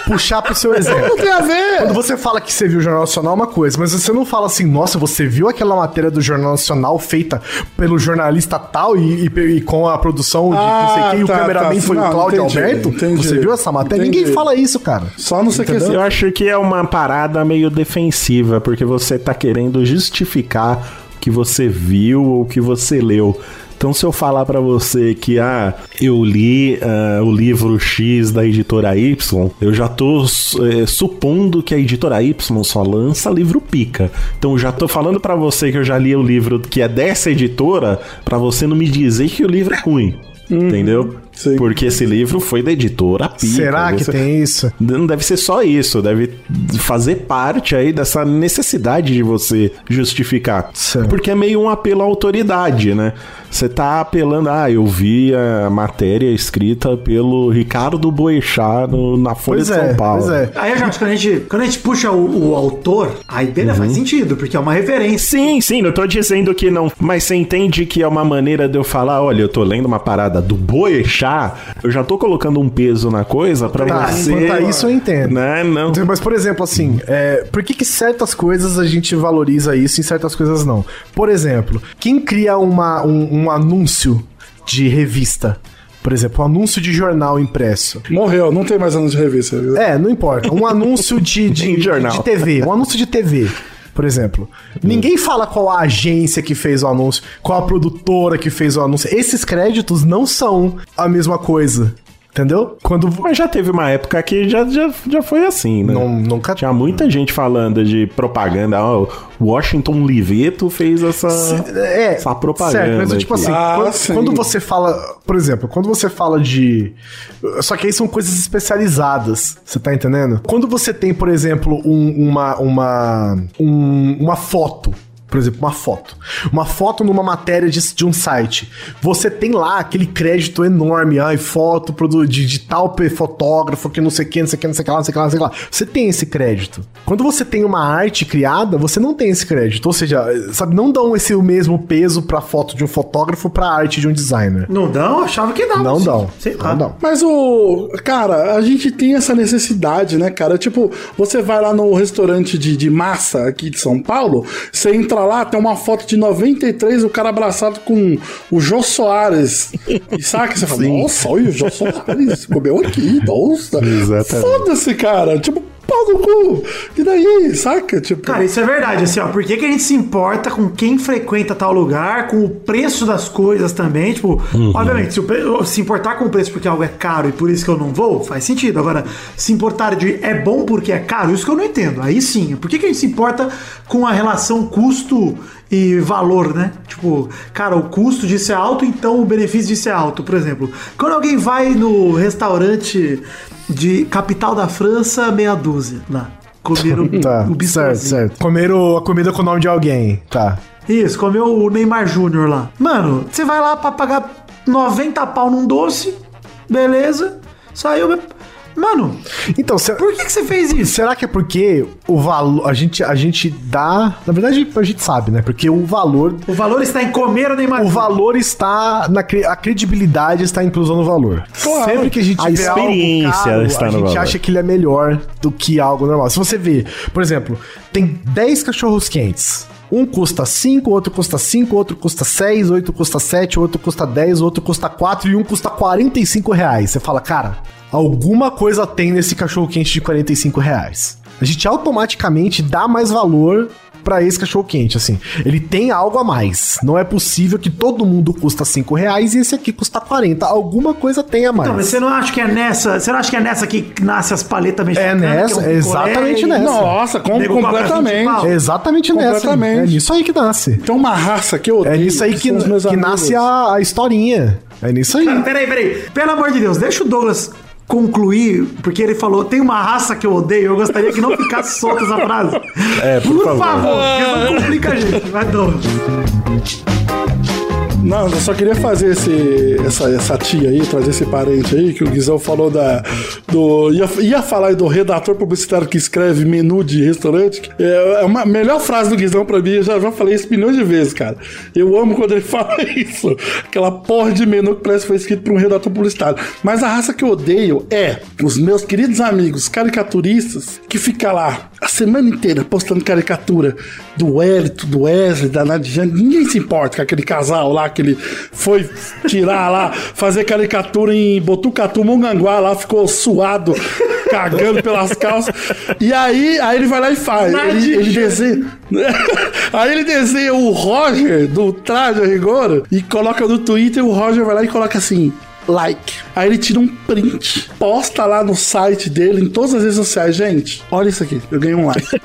puxar pro seu exemplo. Não tem a ver. Quando você fala que você viu o Jornal Nacional é uma coisa, mas você não fala assim, nossa, você viu aquela matéria do Jornal Nacional feita pelo jornalista tal e, e- e com a produção de não sei Ah, quem, tá, o cameraman tá. foi Não, o Cláudio entendi, Alberto? Entendi. Você viu essa matéria? Entendi. Ninguém fala isso, cara. Só no CQC. Eu acho que é uma parada meio defensiva, porque você tá querendo justificar o que você viu ou o que você leu. Então, se eu falar pra você que ah, eu li ah, o livro X da editora Y, eu já tô eh, supondo que a editora Y só lança livro pica. Então, eu já tô falando pra você que eu já li o livro que é dessa editora, pra você não me dizer que o livro é ruim. Entendeu? Porque esse livro foi da editora Pica. Será que Esse- tem isso? não deve ser só isso, deve fazer parte aí dessa necessidade de você justificar. Porque é meio um apelo à autoridade, né? Você tá apelando, ah, eu vi a matéria escrita pelo Ricardo Boechat no- na Folha Pois de é, São Paulo. pois é. Aí, gente, quando a gente, quando a gente puxa o, o autor, aí beleza, faz sentido, porque é uma referência. Sim, sim, não tô dizendo que não. Mas você entende que é uma maneira de eu falar, olha, eu tô lendo uma parada do Boechat, eu já tô colocando um peso na coisa pra Tá, você. quanto a isso eu entendo. Né? Não. Então, Mas, por exemplo, assim, é, por que, que certas coisas a gente valoriza isso e certas coisas não? Por exemplo, quem cria uma, um, um anúncio de revista? Por exemplo, um anúncio de jornal impresso. Morreu, não tem mais anúncio de revista. É, não importa. Um anúncio de, de, Em jornal. de TV. Um anúncio de TV. Por exemplo, ninguém fala qual a agência que fez o anúncio, qual a produtora que fez o anúncio. Esses créditos não são a mesma coisa. Entendeu? Quando. Mas já teve uma época que já, já, já foi assim, né? Não, nunca. Tinha muita gente falando de propaganda. Ó, Washington Liveto fez essa, É, essa propaganda. Certo, mas tipo aqui. assim, Ah, quando, quando você fala, por exemplo, quando você fala de. Só que aí são coisas especializadas, você tá entendendo? Quando você tem, por exemplo, um- uma, uma, um- uma foto. Por exemplo, uma foto. Uma foto numa matéria de, de um site. Você tem lá aquele crédito enorme. Ai, foto de, de tal fotógrafo que não sei o que, não sei o que, não sei o que lá, não sei o que lá, não sei o que lá. Você tem esse crédito. Quando você tem uma arte criada, você não tem esse crédito. Ou seja, sabe, não dão esse o mesmo peso pra foto de um fotógrafo pra arte de um designer. Não dão? Achava que dava. Não sim. dão. Sei lá. Não dão. Mas o. Cara, a gente tem essa necessidade, né, cara? Tipo, você vai lá no restaurante de, de massa aqui de São Paulo, você entra lá, tem uma foto de 93, o cara abraçado com o Jô Soares. E saca? Você fala, nossa, olha o Jô Soares, comeu aqui, nossa. Foda-se, cara. Tipo, pau no cu. E daí, saca? Tipo. Cara, isso é verdade, assim, ó. Por que, que a gente se importa com quem frequenta tal lugar, com o preço das coisas também? Tipo, obviamente, se, o pre- se importar com o preço porque algo é caro e por isso que eu não vou, faz sentido. Agora, se importar de é bom porque é caro, isso que eu não entendo. Aí sim, por que, que a gente se importa com a relação custo e valor, né? Tipo, cara, o custo disso é alto, então o benefício disso é alto. Por exemplo, quando alguém vai no restaurante de capital da França, meia dúzia, lá. Comer o, Tá, o certo, certo. Comeram a comida com o nome de alguém. Tá. Isso, comeu o Neymar Júnior lá. Mano, você vai lá pra pagar 90 pau num doce, beleza, saiu. Mano, Então, se- por que, que você fez isso? será que é porque o valor. A gente, a gente dá. Na verdade, a gente sabe, né? Porque o valor. O valor está em comer o Neymar O Júnior. valor está na cre- a credibilidade está inclusa no valor. Claro. Sempre que a gente A vê algo experiência caro, está a no gente valor. acha que ele é melhor do que algo normal. Se você vê, por exemplo, tem 10 cachorros quentes. Um custa 5, outro custa 5, outro custa 6, outro custa 7, outro custa 10, outro custa 4 e um custa 45 reais. Você fala, cara, alguma coisa tem nesse cachorro quente de 45 reais. A gente automaticamente dá mais valor pra esse cachorro quente, assim. Ele tem algo a mais. Não é possível que todo mundo custa 5 reais e esse aqui custa 40. Alguma coisa tem a mais. Então, mas você não acha que é nessa. Você não acha que é nessa que nasce as paletas mexicanas? nessa, que um é exatamente nessa. Nossa, com- Nego cobra 20 completamente. É exatamente nessa. Completamente. É nisso aí que nasce. Tem uma raça que eu odeio. É nisso aí que, que amigos. nasce a, a historinha. É nisso aí. Cara, peraí, peraí. Pelo amor de Deus, deixa o Douglas concluir, porque ele falou: tem uma raça que eu odeio, eu gostaria que não ficasse solta essa frase. É, por favor. porque não complica a gente. Vai, Douglas. Não, eu só queria fazer esse, essa, essa tia aí, trazer esse parente aí, que o Guizão falou da. Do, ia, ia falar do redator publicitário que escreve menu de restaurante. É, é uma melhor frase do Guizão pra mim, eu já, já falei isso milhões de vezes, cara. Eu amo quando ele fala isso. Aquela porra de menu que parece que foi escrito por um redator publicitário. Mas a raça que eu odeio é os meus queridos amigos caricaturistas que ficam lá a semana inteira postando caricatura do Wellington, do Wesley, da Nadiane. Ninguém se importa com aquele casal lá que ele foi tirar lá, fazer caricatura em Botucatu, Monganguá, lá ficou suado, cagando pelas calças. E aí, aí ele vai lá e faz. Ele, ele desenha. Aí ele desenha o Roger do traje a rigor e coloca no Twitter. O Roger vai lá e coloca assim: like. Aí ele tira um print, posta lá no site dele, em todas as redes sociais. Gente, olha isso aqui, eu ganhei um like.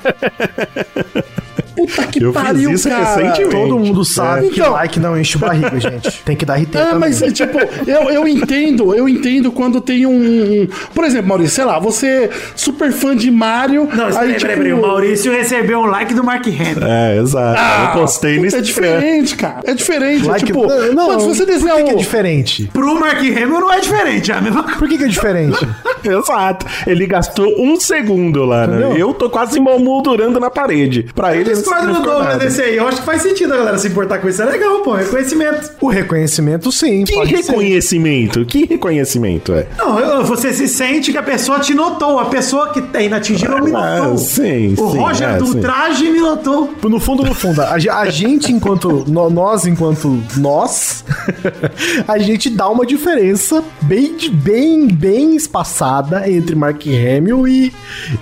Puta que Eu fiz pariu, isso cara. recentemente. Todo mundo sabe É. que Então- like não enche barriga, gente. Tem que dar RT É, também. mas é, tipo, eu, eu entendo, eu entendo quando tem um, um- Por exemplo, Maurício, sei lá, você é super fã de Mario. Não, aí, peraí, tipo, peraí, peraí. O Maurício recebeu um like do Mark Hamill. É, exato. Ah, eu postei puta, É diferente, cara. É diferente. Like- tipo, não, quando você desenhar por que, que é diferente? Pro Mark Hamill não é diferente, é a mesma coisa. Por que, que é diferente? Exato. Ele gastou um segundo lá, né? Entendeu? Eu tô quase moldurando na parede. Pra ele, quadro do Douglas nada. desse aí, eu acho que faz sentido a galera se importar com isso. É legal, pô, reconhecimento. O reconhecimento, sim. Que pode ser. reconhecimento? Que reconhecimento é? Não, você se sente que a pessoa te notou. A pessoa que é inatingível me Ah, notou. sim, o sim, Roger é, do sim. traje me notou. No fundo, no fundo, a, a gente, enquanto. no- nós, enquanto nós, a gente dá uma diferença bem, bem, bem espaçada entre Mark Hamill e,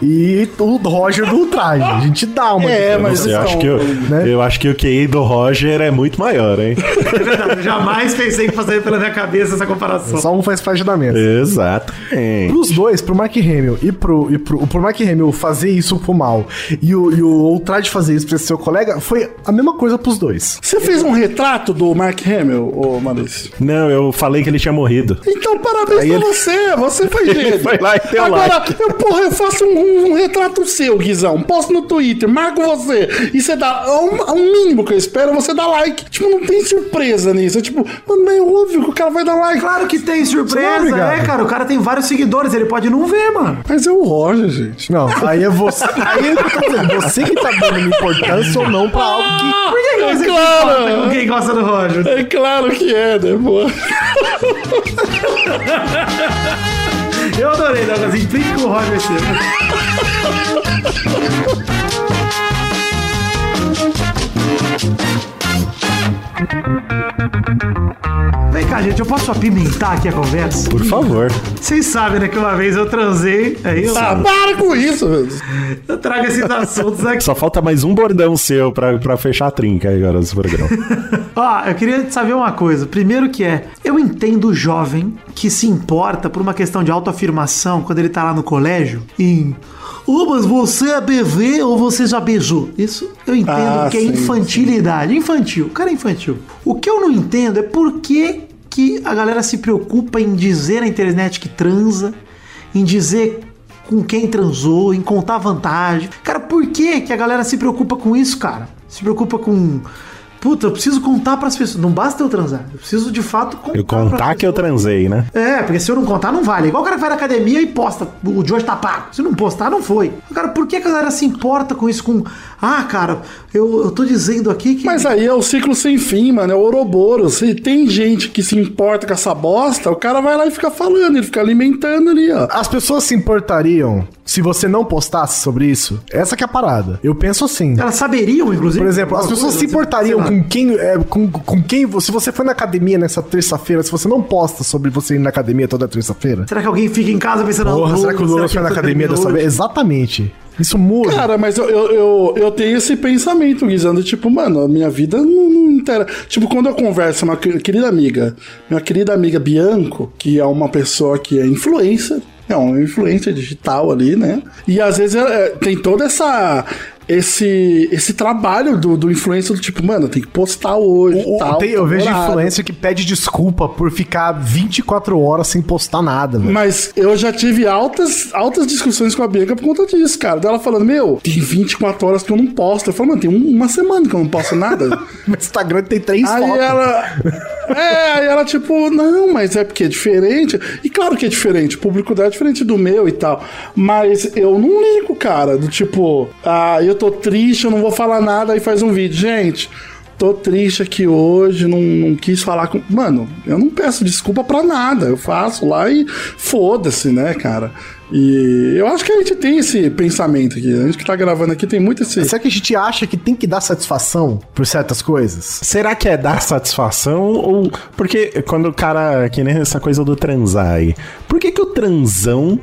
e o Roger do traje. A gente dá uma É, diferença. mas Eu acho, que eu, né? eu acho que o QI do Roger é muito maior, hein? É verdade, eu jamais pensei em fazer pela minha cabeça essa comparação. Só um faz parte da mesa. Exato. Pros dois, pro Mark Hamill e pro, e pro, pro Mark Hamill fazer isso pro mal e o, e o Outrage fazer isso pra esse seu colega, foi a mesma coisa pros dois. Você fez um retrato do Mark Hamill, ô Maurício? Não, eu falei que ele tinha morrido. Então, parabéns Aí pra ele- você. Você foi gênio. foi lá e deu Agora, like. eu, porra, eu faço um, um retrato seu, Guizão. Posto no Twitter, marco você. E você dá. O um, mínimo que eu espero é você dar like. Tipo, não tem surpresa nisso. É tipo, mano, é óbvio que o cara vai dar like. Claro que tem não é surpresa, é, cara. O cara tem vários seguidores, ele pode não ver, mano. Mas é o Roger, gente. Não, aí é você. Aí é você que tá dando importância ou não pra algo que. Por que, que É você claro. quem gosta do Roger? É claro que é, né, pô? Eu adorei, Douglas. Implique com o Roger sempre. Vem cá, gente, eu posso apimentar aqui a conversa? Por favor. Vocês sabem, né, que uma vez eu transei, aí eu, Ah, para com isso, velho. eu trago esses assuntos aqui. Só falta mais um bordão seu pra, pra fechar a trinca aí agora desse programa. Ó, eu queria saber uma coisa. Primeiro que é, eu entendo o jovem que se importa por uma questão de autoafirmação quando ele tá lá no colégio em... Ô, mas você é BV ou você já beijou? Isso eu entendo Ah, que é sim, infantilidade. Infantil. O cara é infantil. O que eu não entendo é por que, que a galera se preocupa em dizer na internet que transa, em dizer com quem transou, em contar vantagem. Cara, por que, que a galera se preocupa com isso, cara? Se preocupa com. Puta, eu preciso contar pras pessoas. Não basta eu transar. Eu preciso de fato contar. Eu contar que eu transei, né? É, porque se eu não contar, não vale. Igual o cara que vai na academia e posta. O de hoje tá pago. Se não postar, não foi. Cara, por que que a galera se importa com isso? Com. Ah, cara, eu, eu tô dizendo aqui que. Mas aí é o ciclo sem fim, mano. É o Ouroboros. Se tem gente que se importa com essa bosta, o cara vai lá e fica falando, ele fica alimentando ali, ó. As pessoas se importariam se você não postasse sobre isso? Essa que é a parada. Eu penso assim. Elas saberiam, inclusive. Por exemplo, as pessoas se importariam com quem, é, com, com quem. Se você foi na academia nessa terça-feira, se você não posta sobre você ir na academia toda terça-feira. Será que alguém fica em casa pensando Porra, será que o Douglas foi na academia dessa vez? Exatamente. Isso muda. Cara, mas eu, eu, eu, eu tenho esse pensamento, Guizando, tipo, mano, a minha vida não, não intera. Tipo, quando eu converso com uma que- querida amiga, minha querida amiga Bianco, que é uma pessoa que é influencer, é influência digital ali, né? E às vezes é, tem toda essa esse, esse trabalho do, do influencer do tipo, mano, tem que postar hoje. O- tal, tem- eu vejo horário. influencer que pede desculpa por ficar 24 horas sem postar nada, velho. Mas eu já tive altas, altas discussões com a Bianca por conta disso, cara. Dela falando, meu, tem 24 horas que eu não posto. Eu falo, mano, tem um- uma semana que eu não posto nada. Meu Instagram tem três aí fotos. ela. É, aí ela, tipo, não, mas é porque é diferente. E claro que é diferente, o público dela é diferente do meu e tal. Mas eu não ligo, cara. Do tipo, ah, eu tô triste, eu não vou falar nada, aí faz um vídeo. Gente. Tô triste aqui hoje, não, não quis falar com. Mano, eu não peço desculpa pra nada. Eu faço lá e foda-se, né, cara? E eu acho que a gente tem esse pensamento aqui. A gente que tá gravando aqui tem muito esse. Será que a gente acha que tem que dar satisfação por certas coisas? Será que é dar satisfação ou. Porque quando o cara. Que nem essa coisa do transar aí. Por que, que o transão.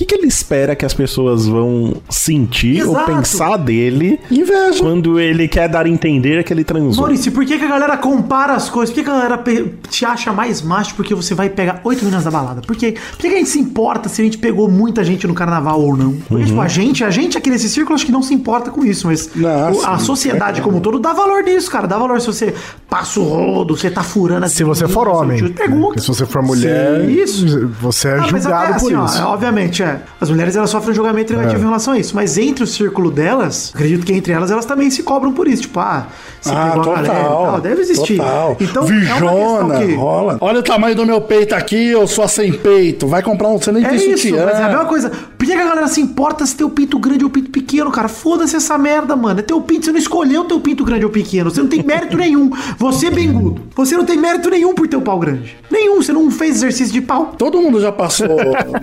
O que, que ele espera que as pessoas vão sentir ou Exato. pensar dele Inveja. quando ele quer dar a entender que ele transou? Maurício, por que, que a galera compara as coisas? Por que, que a galera te acha mais macho porque você vai pegar oito meninas da balada? Por, quê? por que, que a gente se importa se a gente pegou muita gente no carnaval ou não? Porque, tipo, a gente, a gente aqui nesse círculo acho que não se importa com isso, mas a sim. sociedade como um todo dá valor nisso, cara. Dá valor se você passa o rodo, você tá furando as Se você meninas, for homem. Pergunta. Se você for mulher, Sim, isso. você é Ah, julgado até, por assim, ó, isso. é, obviamente, é. As mulheres elas sofrem um julgamento negativo É. em relação a isso. Mas entre o círculo delas, acredito que entre elas, elas também se cobram por isso. Tipo, ah, você Ah, pegou a galera e total. tal. Deve existir. Total. Então, é Virjona, questão que... rola. Olha o tamanho do meu peito aqui, eu sou a sem peito. Vai comprar um, você nem É tem isso, sutiã. mas é a mesma coisa. Por que a galera se importa se teu pinto grande ou pinto pequeno, cara? Foda-se essa merda, mano. É teu pinto, você não escolheu teu pinto grande ou pequeno. Você não tem mérito nenhum. Você é bengudo. Você não tem mérito nenhum por teu pau grande. Nenhum. Você não fez exercício de pau. Todo mundo já passou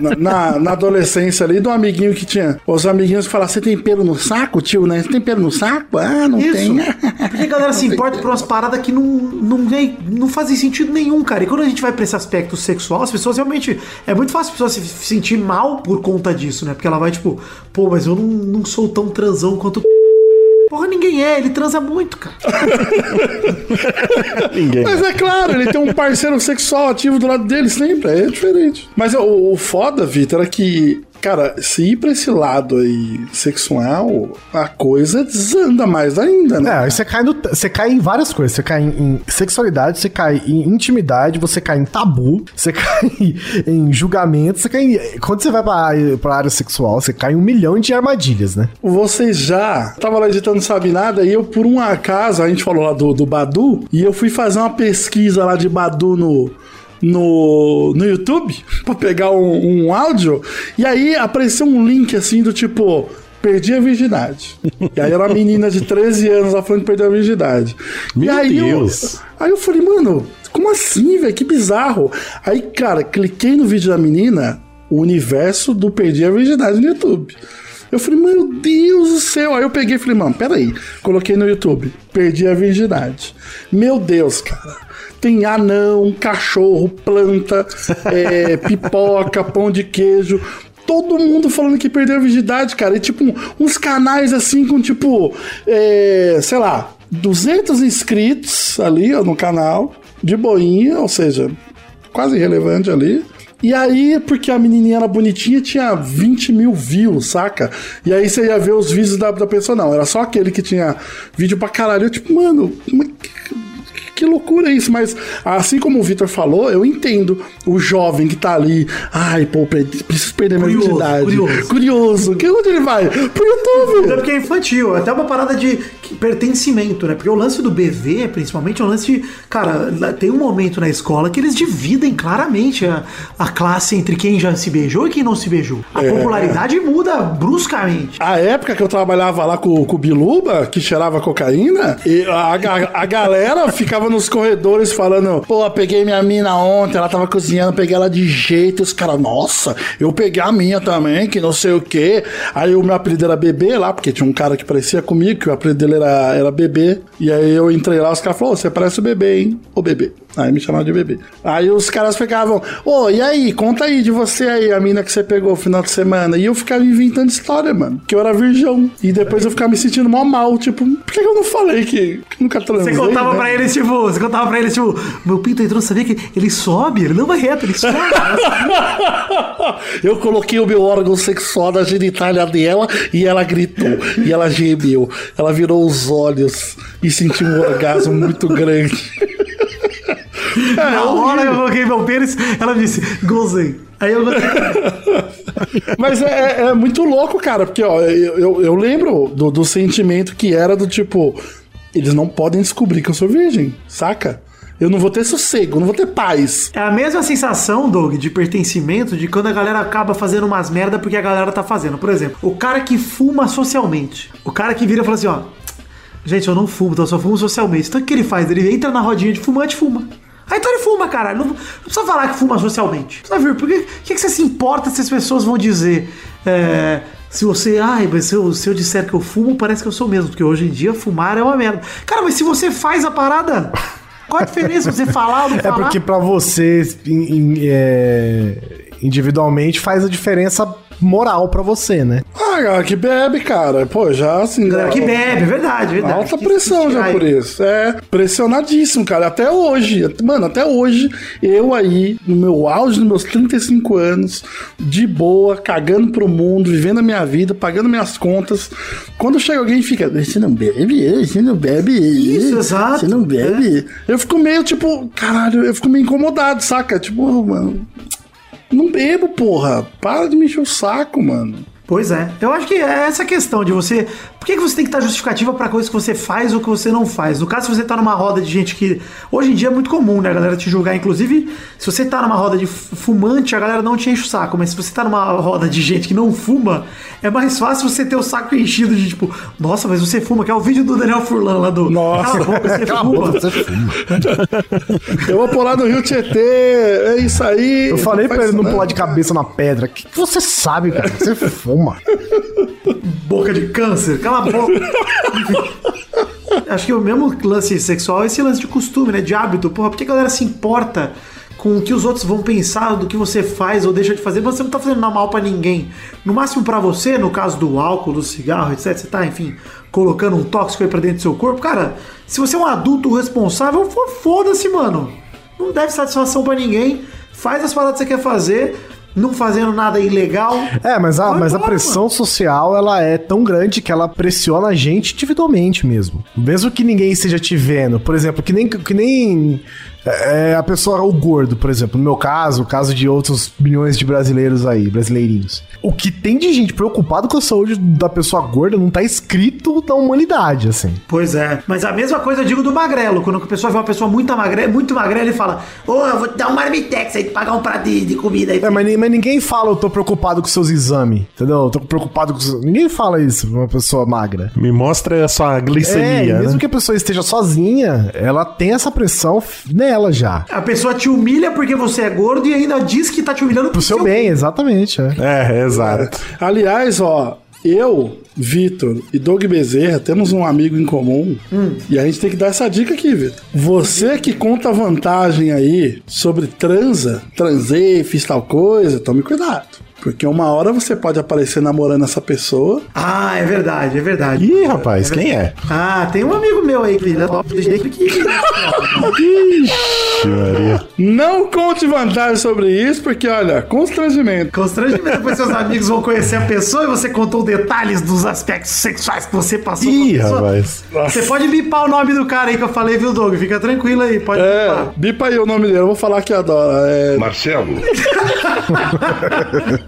na, na- na adolescência ali um amiguinho que tinha. Os amiguinhos que falavam: Você tem pelo no saco, tio, né? Você tem pelo no saco? Ah, não Isso. tem. Por que a galera se importa por umas paradas que não, não, não fazem sentido nenhum, cara? E quando a gente vai pra esse aspecto sexual, as pessoas realmente. É muito fácil a pessoa se sentir mal por conta disso, né? Porque ela vai tipo, pô, mas eu não, não sou tão transão quanto. Porra, ninguém é, ele transa muito, cara. Ninguém. Mas é claro, ele tem um parceiro sexual ativo do lado dele sempre, é diferente. Mas o, o foda, Vitor, é que, cara, se ir pra esse lado aí sexual, a coisa desanda mais ainda, né? É, aí você cai, no, você cai em várias coisas. Você cai em, sexualidade, você cai em intimidade, você cai em tabu, você cai em julgamento, você cai em. Quando você vai pra, área- pra área sexual, você cai em um milhão de armadilhas, né? Vocês já. Tava lá editando Sabe Nada e eu, por um acaso, a gente falou lá do, do Badu, e eu fui fazer uma pesquisa lá de Badu no. No, no YouTube pra pegar um, um áudio e aí apareceu um link assim do tipo perdi a virgindade e aí era uma menina de 13 anos ela falando que perdeu a virgindade e Meu aí Deus. Eu, aí eu falei mano como assim velho que bizarro aí cara cliquei no vídeo da menina o universo do perdi a virgindade no YouTube eu falei, meu Deus do céu. Aí eu peguei e falei, mano, peraí. Coloquei no YouTube. Perdi a virgindade. Meu Deus, cara. Tem anão, cachorro, planta, é, pipoca, pão de queijo. Todo mundo falando que perdeu a virgindade, cara. E tipo, uns canais assim com tipo, é, sei lá, 200 inscritos ali ó, no canal, de boinha, ou seja, quase irrelevante ali. E aí, porque a menininha era bonitinha, tinha 20 mil views, saca? E aí você ia ver os vídeos da, da pessoa, não. Era só aquele que tinha vídeo pra caralho. Eu, tipo, mano, que- loucura isso, mas assim como o Vitor falou, eu entendo o jovem que tá ali, ai, pô, pre- preciso perder minha Curioso, virgindade. curioso. Curioso. Que onde ele vai? Pro YouTube. É porque é infantil, é até uma parada de pertencimento, né? Porque o lance do BV, principalmente, é um lance de. Cara, tem um momento na escola que eles dividem claramente a, a classe entre quem já se beijou e quem não se beijou. A É. popularidade muda bruscamente. A época que eu trabalhava lá com, com o Biluba, que cheirava cocaína, e a, a, a galera ficava nos corredores falando: pô, peguei minha mina ontem, ela tava cozinhando, peguei ela de jeito. Os caras, nossa, eu peguei a minha também, que não sei o quê. Aí o meu apelido era Bebê lá, porque tinha um cara que parecia comigo, que o apelido dele era, era Bebê. E aí eu entrei lá, os caras falaram: "Ô, você parece o Bebê, hein? Ô Bebê. Aí me chamava de bebê. Aí os caras ficavam, ô, e aí, conta aí de você aí, a mina que você pegou no final de semana. E eu ficava inventando história, mano. Que eu era virgão. E depois eu ficava me sentindo mó mal, tipo, por que eu não falei que, que nunca transei? Você contava né? pra eles, tipo, você contava pra eles, tipo, meu pinto entrou, sabia que ele sobe, ele não vai reto, ele sobe. Eu coloquei o meu órgão sexual na genitália dela e ela gritou. E ela gemeu. Ela virou os olhos e sentiu um orgasmo muito grande. É, Na hora que eu coloquei meu pênis, ela disse, gozei. Aí eu. Mas é, é- é muito louco, cara, porque ó, eu, eu, eu lembro do, do sentimento que era do tipo: eles não podem descobrir que eu sou virgem, saca? Eu não vou ter sossego, eu não vou ter paz. É a mesma sensação, Doug, de pertencimento de quando a galera acaba fazendo umas merda porque a galera tá fazendo. Por exemplo, o cara que fuma socialmente. O cara que vira e fala assim, ó. Gente, eu não fumo, então eu só fumo socialmente. Então o que ele faz? Ele entra na rodinha de fumante e fuma. Aí então ele fuma, cara. Não, não precisa falar que fuma socialmente. Precisa ver, por que, que, que você se importa se as pessoas vão dizer. é, se você. Ai, mas se eu, se eu disser que eu fumo, parece que eu sou mesmo. Porque hoje em dia fumar é uma merda. Cara, mas se você faz a parada. Qual a diferença você falar ou não É falar? porque pra você, in- in- é, individualmente, faz a diferença moral pra você, né? Ah, galera que bebe, cara. Pô, já assim. Galera que bebe, é verdade, verdade. Alta Que- pressão que já por isso. É, pressionadíssimo, cara. Até hoje. Mano, até hoje, eu aí, no meu auge dos meus 35 anos, de boa, cagando pro mundo, vivendo a minha vida, pagando minhas contas. Quando chega alguém e fica, você não bebe, você não bebe. Isso, exato. Você não bebe. Eu fico meio tipo, caralho, eu fico meio incomodado, saca? Tipo, mano. Não bebo, porra. Para de me encher o saco, mano. Pois é. Eu acho que é essa questão de você. Por que, que você tem que estar justificativa pra coisa que você faz ou que você não faz? No caso, se você tá numa roda de gente que. Hoje em dia é muito comum, né, a galera te julgar. Inclusive, se você tá numa roda de fu- fumante, a galera não te enche o saco. Mas se você tá numa roda de gente que não fuma, é mais fácil você ter o saco enchido de tipo, nossa, mas você fuma, que é o vídeo do Daniel Furlan lá do. Nossa. Cala a boca, você fuma. boca, você fuma. Eu vou pular no Rio Tietê, é isso aí. Eu falei faz ele não pular de cabeça na pedra. O que, que você sabe, cara? Você fuma. boca de câncer, cala Acho que o mesmo lance sexual é esse lance de costume, né? De hábito. Porra, por que a galera se importa com o que os outros vão pensar do que você faz ou deixa de fazer? Você não tá fazendo nada mal pra ninguém. No máximo pra você, no caso do álcool, do cigarro, etc. Você tá, enfim, colocando um tóxico aí pra dentro do seu corpo. Cara, se você é um adulto responsável, fo- foda-se, mano. Não deve satisfação pra ninguém. Faz as paradas que você quer fazer, não fazendo nada ilegal. É, mas a, Vai mas a embora, pressão social, ela é tão grande que ela pressiona a gente individualmente mesmo. Mesmo que ninguém esteja te vendo. Por exemplo, que nem, que nem é, a pessoa, o gordo, por exemplo. No meu caso, o caso de outros milhões de brasileiros aí, brasileirinhos. O que tem de gente preocupado com a saúde da pessoa gorda não tá escrito na humanidade, assim. Pois é. Mas a mesma coisa eu digo do magrelo. Quando a pessoa vê uma pessoa muito magrela, muito magrela, ele fala: Ô, eu vou te dar um marmitex aí, pagar um prato de, de comida aí. É, mas, mas ninguém fala, eu tô preocupado com seus exames, entendeu? Eu tô preocupado com seus... Ninguém fala isso pra uma pessoa magra. Me mostra a sua É, glicemia, e mesmo né? que a pessoa esteja sozinha, ela tem essa pressão f- nela já. A pessoa te humilha porque você é gordo e ainda diz que tá te humilhando Pro seu bem, exatamente. É. É, exato. Aliás, ó, eu, Vitor e Doug Bezerra temos um amigo em comum e a gente tem que dar essa dica aqui, Vitor. Você que conta vantagem aí sobre transa, transei, fiz tal coisa, tome cuidado. Porque uma hora você pode aparecer namorando essa pessoa. Ah, é verdade, é verdade. Ih, rapaz, quem é? Ah, tem um amigo meu aí que ele é top do jeito que. Ixi, Maria. Não conte vantagem sobre isso, porque olha, constrangimento. Constrangimento. Depois seus amigos vão conhecer a pessoa e você contou detalhes dos aspectos sexuais que você passou Ih, com a pessoa. rapaz. Você pode bipar o nome do cara aí que eu falei, viu, Doug? Fica tranquilo aí, pode É, bipar. bipa aí o nome dele, eu vou falar que adora. É, Marcelo,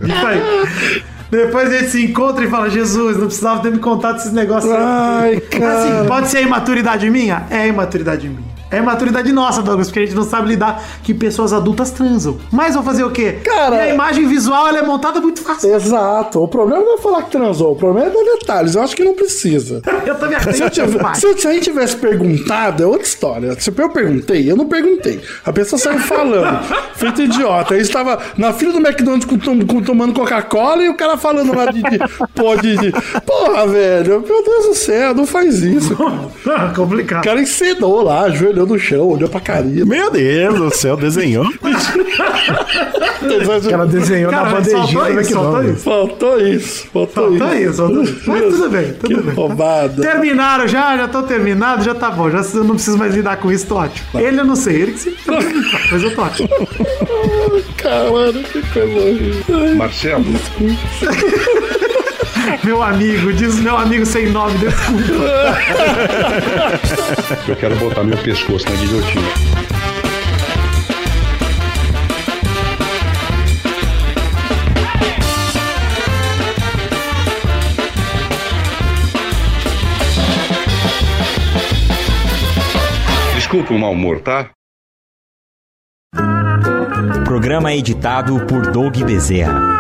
Bipa aí. Depois a gente se encontra e fala, Jesus, não precisava ter me contado esses negócios. Ai, cara. Assim, pode ser imaturidade minha? É imaturidade minha. É imaturidade nossa, Douglas, porque a gente não sabe lidar que pessoas adultas transam. Mas vou fazer o quê? Cara- E a imagem visual ela é montada muito fácil. Exato. O problema não é falar que transou, o problema é dar detalhes. Eu acho que não precisa. Eu também Se, eu acredito tivesse- demais. se eu- se a gente tivesse perguntado, é outra história. Se eu perguntei, eu não perguntei. A pessoa saiu falando, feito idiota. Aí estava na fila do McDonald's com, com- tomando Coca-Cola e o cara falando lá de, de, pô, de, de- Porra, velho, meu Deus do céu, não faz isso. cara. Complicado. O cara encedou lá, ajoelhou olhou no chão, olhou pra carinha. Meu Deus do céu, desenhou. Ela desenhou Cara, na bandejinha faltou isso, faltou isso. Faltou isso, faltou, isso, faltou isso. Mas tudo bem, tudo Que bem. roubada. Terminaram já, já tô terminado, já tá bom. Já eu não preciso mais lidar com isso, tô ótimo. Ele eu não sei, ele que se. Mas eu tô ótimo. Caralho, que coisa horrível. Marcelo, Meu amigo, diz meu amigo sem nome, desculpa. eu quero botar meu pescoço na guilhotina. Desculpa o mau humor, tá? Programa editado por Doug Bezerra.